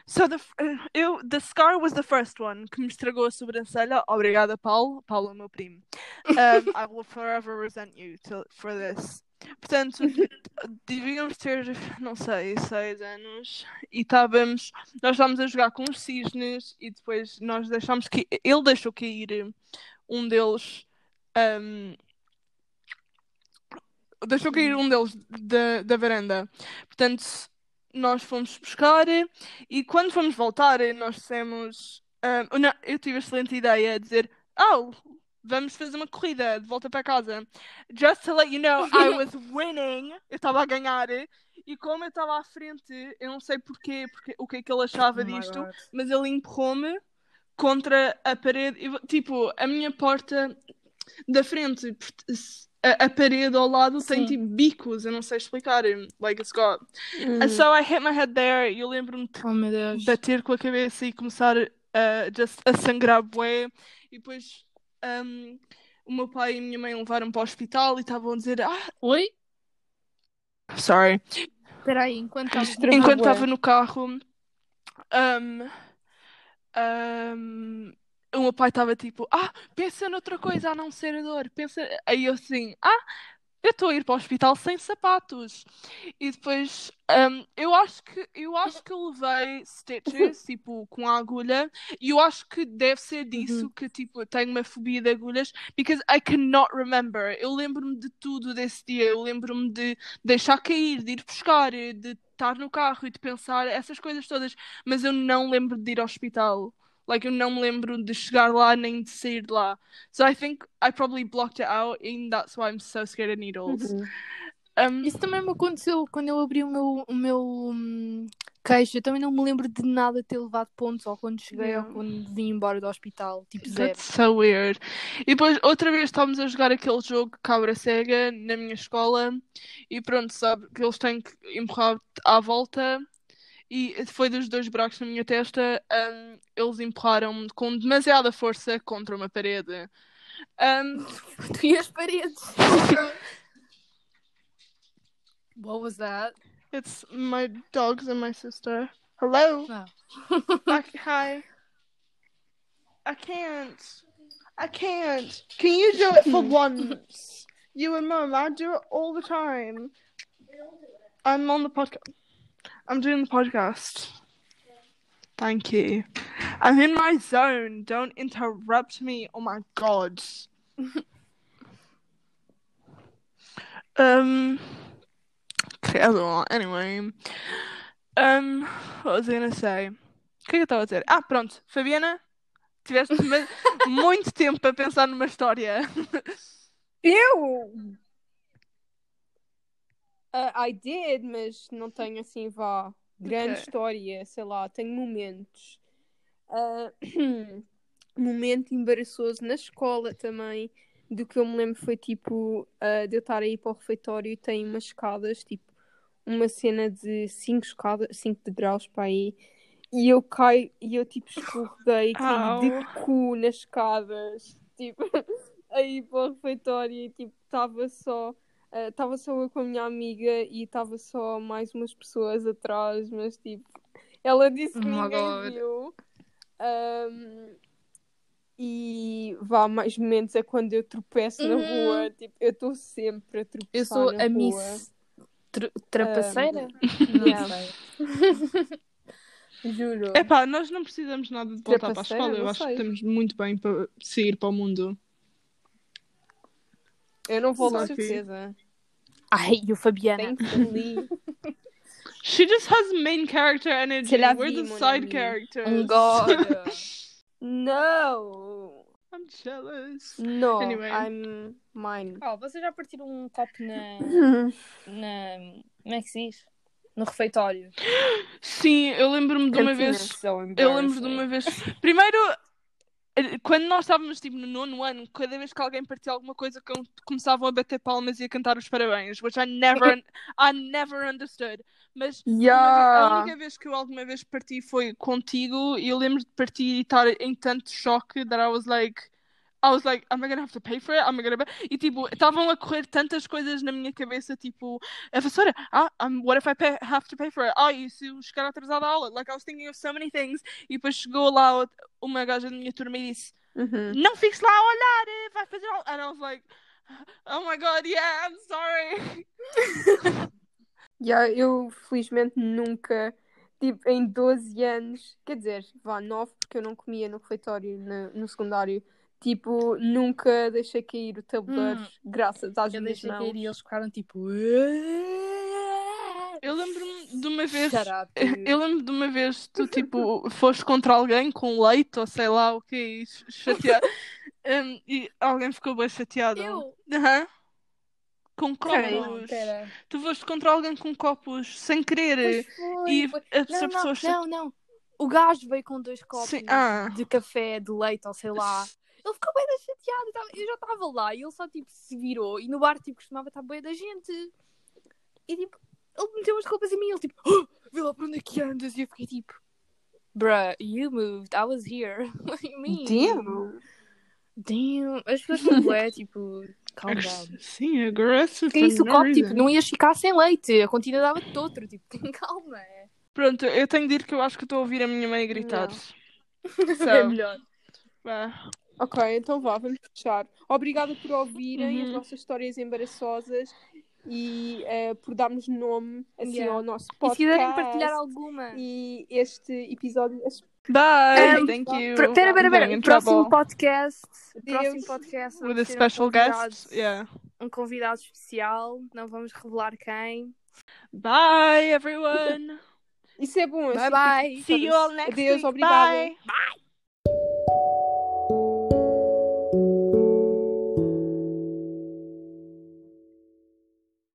So the, uh, eu, the scar was the first one que me estragou a sobrancelha. Obrigada, Paulo. Paulo é meu primo. Um, I will forever resent you to, for this. Portanto, devíamos ter, não sei, seis anos e estávamos, nós estávamos a jogar com os cisnes e depois nós deixámos que ele deixou cair um deles, um, deixou cair um deles da, da varanda. Portanto, nós fomos buscar e quando fomos voltar, nós dissemos, um, não, eu tive a excelente ideia de dizer, oh, vamos fazer uma corrida de volta para casa. Just to let you know, I was winning. Eu estava a ganhar. E como eu estava à frente, eu não sei porquê, porque, o que é que ele achava Oh disto, mas ele empurrou-me contra a parede. E, tipo, a minha porta da frente, a, a parede ao lado tem Sim. tipo bicos, eu não sei explicar. Like it's got. Hum. And so I hit my head there e eu lembro-me de Oh bater com a cabeça e começar a just a sangrar bué. E depois um, o meu pai e a minha mãe levaram para o hospital e estavam a dizer ah, Oi? sorry. Espera aí, enquanto estava no carro, um, um, o meu pai estava tipo, ah, pensa noutra coisa a não ser a dor. Pensa... Aí eu assim, ah, eu estou a ir para o hospital sem sapatos. E depois, um, eu acho que eu acho que eu levei stitches, tipo, com a agulha, e eu acho que deve ser disso Uhum. que, tipo, eu tenho uma fobia de agulhas, because I cannot remember. Eu lembro-me de tudo desse dia, eu lembro-me de deixar cair, de ir buscar, de estar no carro e de pensar essas coisas todas, mas eu não lembro de ir ao hospital. Like, eu não me lembro de chegar lá nem de sair de lá. So I think I probably blocked it out, and that's why I'm so scared of needles. Uhum. Um, Isso também me aconteceu quando eu abri o meu, o meu hum, queixo. Eu também não me lembro de nada ter levado pontos ou quando cheguei Yeah. ou quando vim embora do hospital. Tipo, zero. That's so weird. E depois, outra vez, estávamos a jogar aquele jogo Cabra Cega na minha escola e pronto, sabe, que eles têm que empurrar à volta e foi dos dois buracos na minha testa, um, eles empurraram-me com demasiada força contra uma parede. Um, Tu e as paredes. What was that? it's my dogs and my sister. Hello? No. I, hi. I can't. I can't. Can you do it for once? You and Mum, I do it all the time. I'm on the podcast. I'm doing the podcast. Thank you. I'm in my zone. Don't interrupt me. Oh my god. um. Anyway. Um. What was I gonna say? O que é que eu estava a dizer? Ah, pronto. Fabiana, tiveste muito tempo a pensar numa história. Eu? Ah, I did, mas não tenho assim, vá, grande Ok. história, sei lá, tenho momentos. Ah, momento embaraçoso na escola também. Do que eu me lembro foi tipo ah, de eu estar aí para o refeitório e tem umas escadas, tipo, uma cena de 5 escadas, 5 degraus para aí. E eu caio e eu tipo escorreguei caí de cu nas escadas. Tipo, aí para o refeitório e tipo, estava só. Estava só eu com a minha amiga e estava só mais umas pessoas atrás, mas tipo, ela disse que Oh ninguém God. viu. Ahm, e vá, mais momentos é quando eu tropeço na Uhum. rua. Tipo, eu estou sempre a tropeçar. Eu sou na a rua. Miss tra- Trapaceira? Não yeah. sei. Juro. Epá, nós não precisamos nada de voltar para a escola. Eu não acho que sei. estamos muito bem para sair para o mundo. Eu não vou com certeza. Ai, e o Fabiana. Thankfully. She just has main character energy. C'est la We're vie, the mon side ami. characters. Oh God. no! I'm jealous. No, Anyway. I'm mine. Oh, vocês já partiram um copo na, na. Como é que se diz? No refeitório. Sim, eu lembro-me de uma Cantina. vez. So Eu lembro de uma vez. Primeiro, quando nós estávamos tipo, no nono ano, cada vez que alguém partia alguma coisa, com- começavam a bater palmas e a cantar os parabéns, which I never, I never understood. Mas vez- a Yeah! única vez que eu alguma vez parti foi contigo e eu lembro de partir e estar em tanto choque that I was like. I was like, am I gonna have to pay for it? Am I gonna... E tipo, estavam a correr tantas coisas na minha cabeça, tipo, a vassoura, ah, um, what if I pay, have to pay for it? Ah, e se eu chegar atrasada à aula? Like, I was thinking of so many things. E depois chegou lá uma gaja da minha turma e disse, Uhum. não fiques lá a olhar, eh, vai fazer aula. And I was like, oh my god, yeah, I'm sorry. Yeah, eu felizmente nunca, tipo, em 12 anos, quer dizer, vá, 9, porque eu não comia no refeitório no, no secundário, tipo, nunca deixei cair o tabuleiro, Hum. graças às Eu minhas deixei mãos. cair e eles ficaram tipo. Eu lembro-me de uma vez. Eu lembro de uma vez tu, tipo, foste contra alguém com leite ou sei lá o que e ch- chatear. Um, e alguém ficou bem chateado. Eu? Aham. Com copos. Pera. Tu foste contra alguém com copos sem querer. Pois foi, E foi. a Não, pessoa não, chate- não, não. O gajo veio com dois copos Sim, ah. de café, de leite ou sei lá. Ele ficou bem chateado. e tava- Eu já estava lá e ele só tipo se virou. E no bar tipo costumava estar bem da gente. E tipo, ele meteu as roupas em mim. Ele tipo, oh, vê lá para onde é que andas. E eu fiquei tipo, bruh, you moved. I was here. What do you mean? Damn! Damn. As pessoas são bué, tipo, calm down. Sim, aggressive. Que isso, o copo, reason. tipo, não ias ficar sem leite. A continha dava-te outro. Tipo, calma. Pronto, eu tenho de ir que eu acho que estou a ouvir a minha mãe gritar. Não. So, É melhor. vá. Ok, então vá, vamos fechar. Obrigada por ouvirem as Uhum. nossas histórias embaraçosas e eh, por darmos nome assim, Yeah. ao nosso E podcast. se quiserem partilhar alguma. E este episódio. Bye. Um, Thank you. Pera, pera, Próximo podcast. Próximo podcast. With a um special convidado- guest. Yeah. Um convidado especial. Não vamos revelar quem. Bye, everyone. Isso é bom. Bye assim, bye. See you all next Adeus, week. obrigada. Bye. Bye.